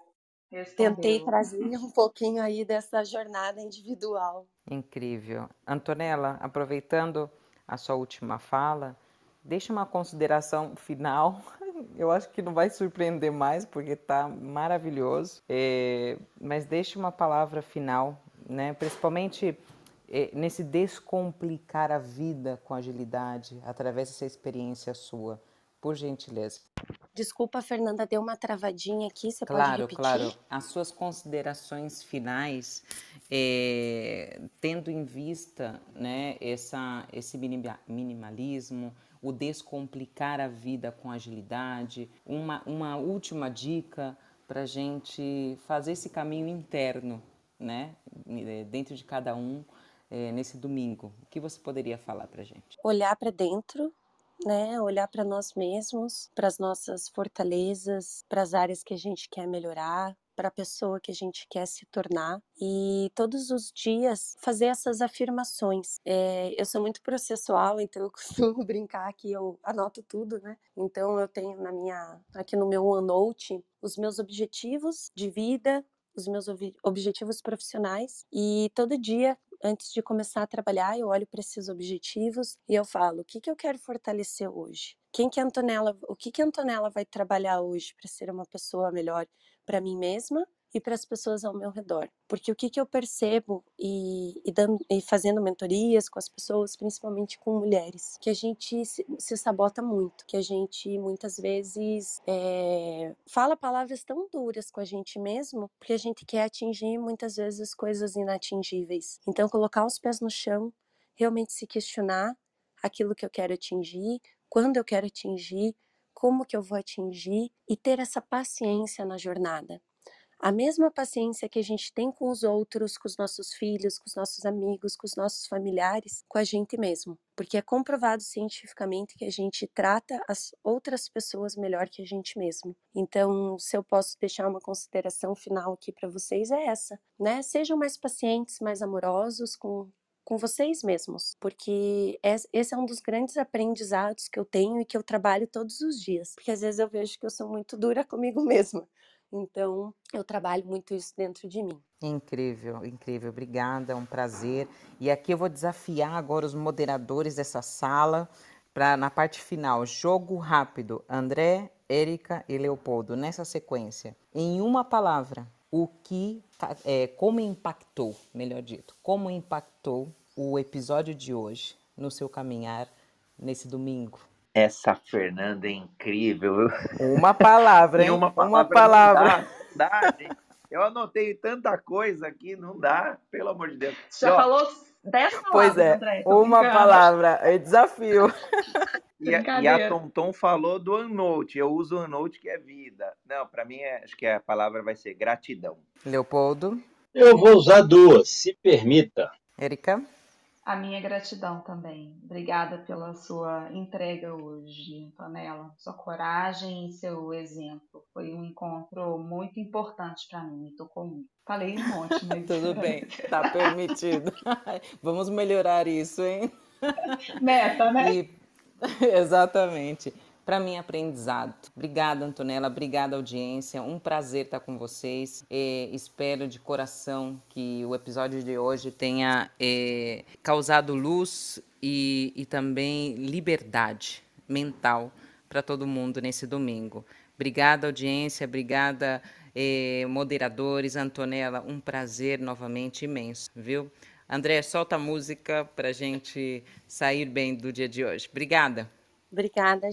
Respondeu. Tentei trazer um pouquinho aí dessa jornada individual. Incrível. Antonella, aproveitando a sua última fala, deixa uma consideração final. [laughs] Eu acho que não vai surpreender mais, porque está maravilhoso. É, mas deixe uma palavra final, né? principalmente é, nesse descomplicar a vida com agilidade, através dessa experiência sua. Por gentileza. Desculpa, Fernanda, deu uma travadinha aqui, você claro, pode repetir? Claro, As suas considerações finais, é, tendo em vista né, essa, esse minimalismo, o descomplicar a vida com agilidade, uma, uma última dica para a gente fazer esse caminho interno, né, dentro de cada um, é, nesse domingo. O que você poderia falar para a gente? Olhar para dentro, né? Olhar para nós mesmos, para as nossas fortalezas, para as áreas que a gente quer melhorar, para a pessoa que a gente quer se tornar e todos os dias fazer essas afirmações. É, eu sou muito processual, então eu [laughs] costumo brincar que eu anoto tudo, né? Então eu tenho na minha aqui no meu OneNote os meus objetivos de vida, os meus ob objetivos profissionais e todo dia antes de começar a trabalhar, eu olho para esses objetivos e eu falo: o que, que eu quero fortalecer hoje? Quem que Antonella, o que que a Antonella vai trabalhar hoje para ser uma pessoa melhor para mim mesma e para as pessoas ao meu redor. Porque o que, que eu percebo e, e, dando, e fazendo mentorias com as pessoas, principalmente com mulheres, que a gente se, se sabota muito, que a gente muitas vezes é, fala palavras tão duras com a gente mesmo, porque a gente quer atingir muitas vezes coisas inatingíveis. Então, colocar os pés no chão, realmente se questionar aquilo que eu quero atingir, quando eu quero atingir, como que eu vou atingir e ter essa paciência na jornada a mesma paciência que a gente tem com os outros, com os nossos filhos, com os nossos amigos, com os nossos familiares, com a gente mesmo. Porque é comprovado cientificamente que a gente trata as outras pessoas melhor que a gente mesmo. Então, se eu posso deixar uma consideração final aqui para vocês, é essa, né? Sejam mais pacientes, mais amorosos com com vocês mesmos, porque esse é um dos grandes aprendizados que eu tenho e que eu trabalho todos os dias, porque às vezes eu vejo que eu sou muito dura [laughs] comigo mesma, então, eu trabalho muito isso dentro de mim. Incrível, incrível. Obrigada, é um prazer. E aqui eu vou desafiar agora os moderadores dessa sala para na parte final, jogo rápido. André, Érica e Leopoldo, nessa sequência. Em uma palavra, o que, é, como impactou, melhor dito, como impactou o episódio de hoje no seu caminhar nesse domingo? Essa Fernanda é incrível. Uma palavra, [laughs] hein? Uma palavra. Uma palavra. Dá, dá, Eu anotei tanta coisa aqui, não dá, pelo amor de Deus. Já falou dez palavras, Pois é, André, uma palavra, é desafio. [laughs] E a, e a Tonton falou do OneNote, eu uso o OneNote que é vida. Não, para mim, é, acho que a palavra vai ser gratidão. Leopoldo? Eu vou usar duas, se permita. Érica? A minha gratidão também. Obrigada pela sua entrega hoje, Antonella. Sua coragem e seu exemplo. Foi um encontro muito importante para mim, tocou muito. Falei um monte, mas. [laughs] Tudo bem, tá [laughs] permitido. Vamos melhorar isso, hein? Meta, né? E... [laughs] Exatamente para mim aprendizado. Obrigada, Antonella. Obrigada, audiência. Um prazer estar com vocês. É, espero de coração que o episódio de hoje tenha é, causado luz e, e também liberdade mental para todo mundo nesse domingo. Obrigada, audiência. Obrigada, eh, moderadores. Antonella, um prazer novamente imenso, viu? André, solta a música para gente sair bem do dia de hoje. Obrigada. Obrigada,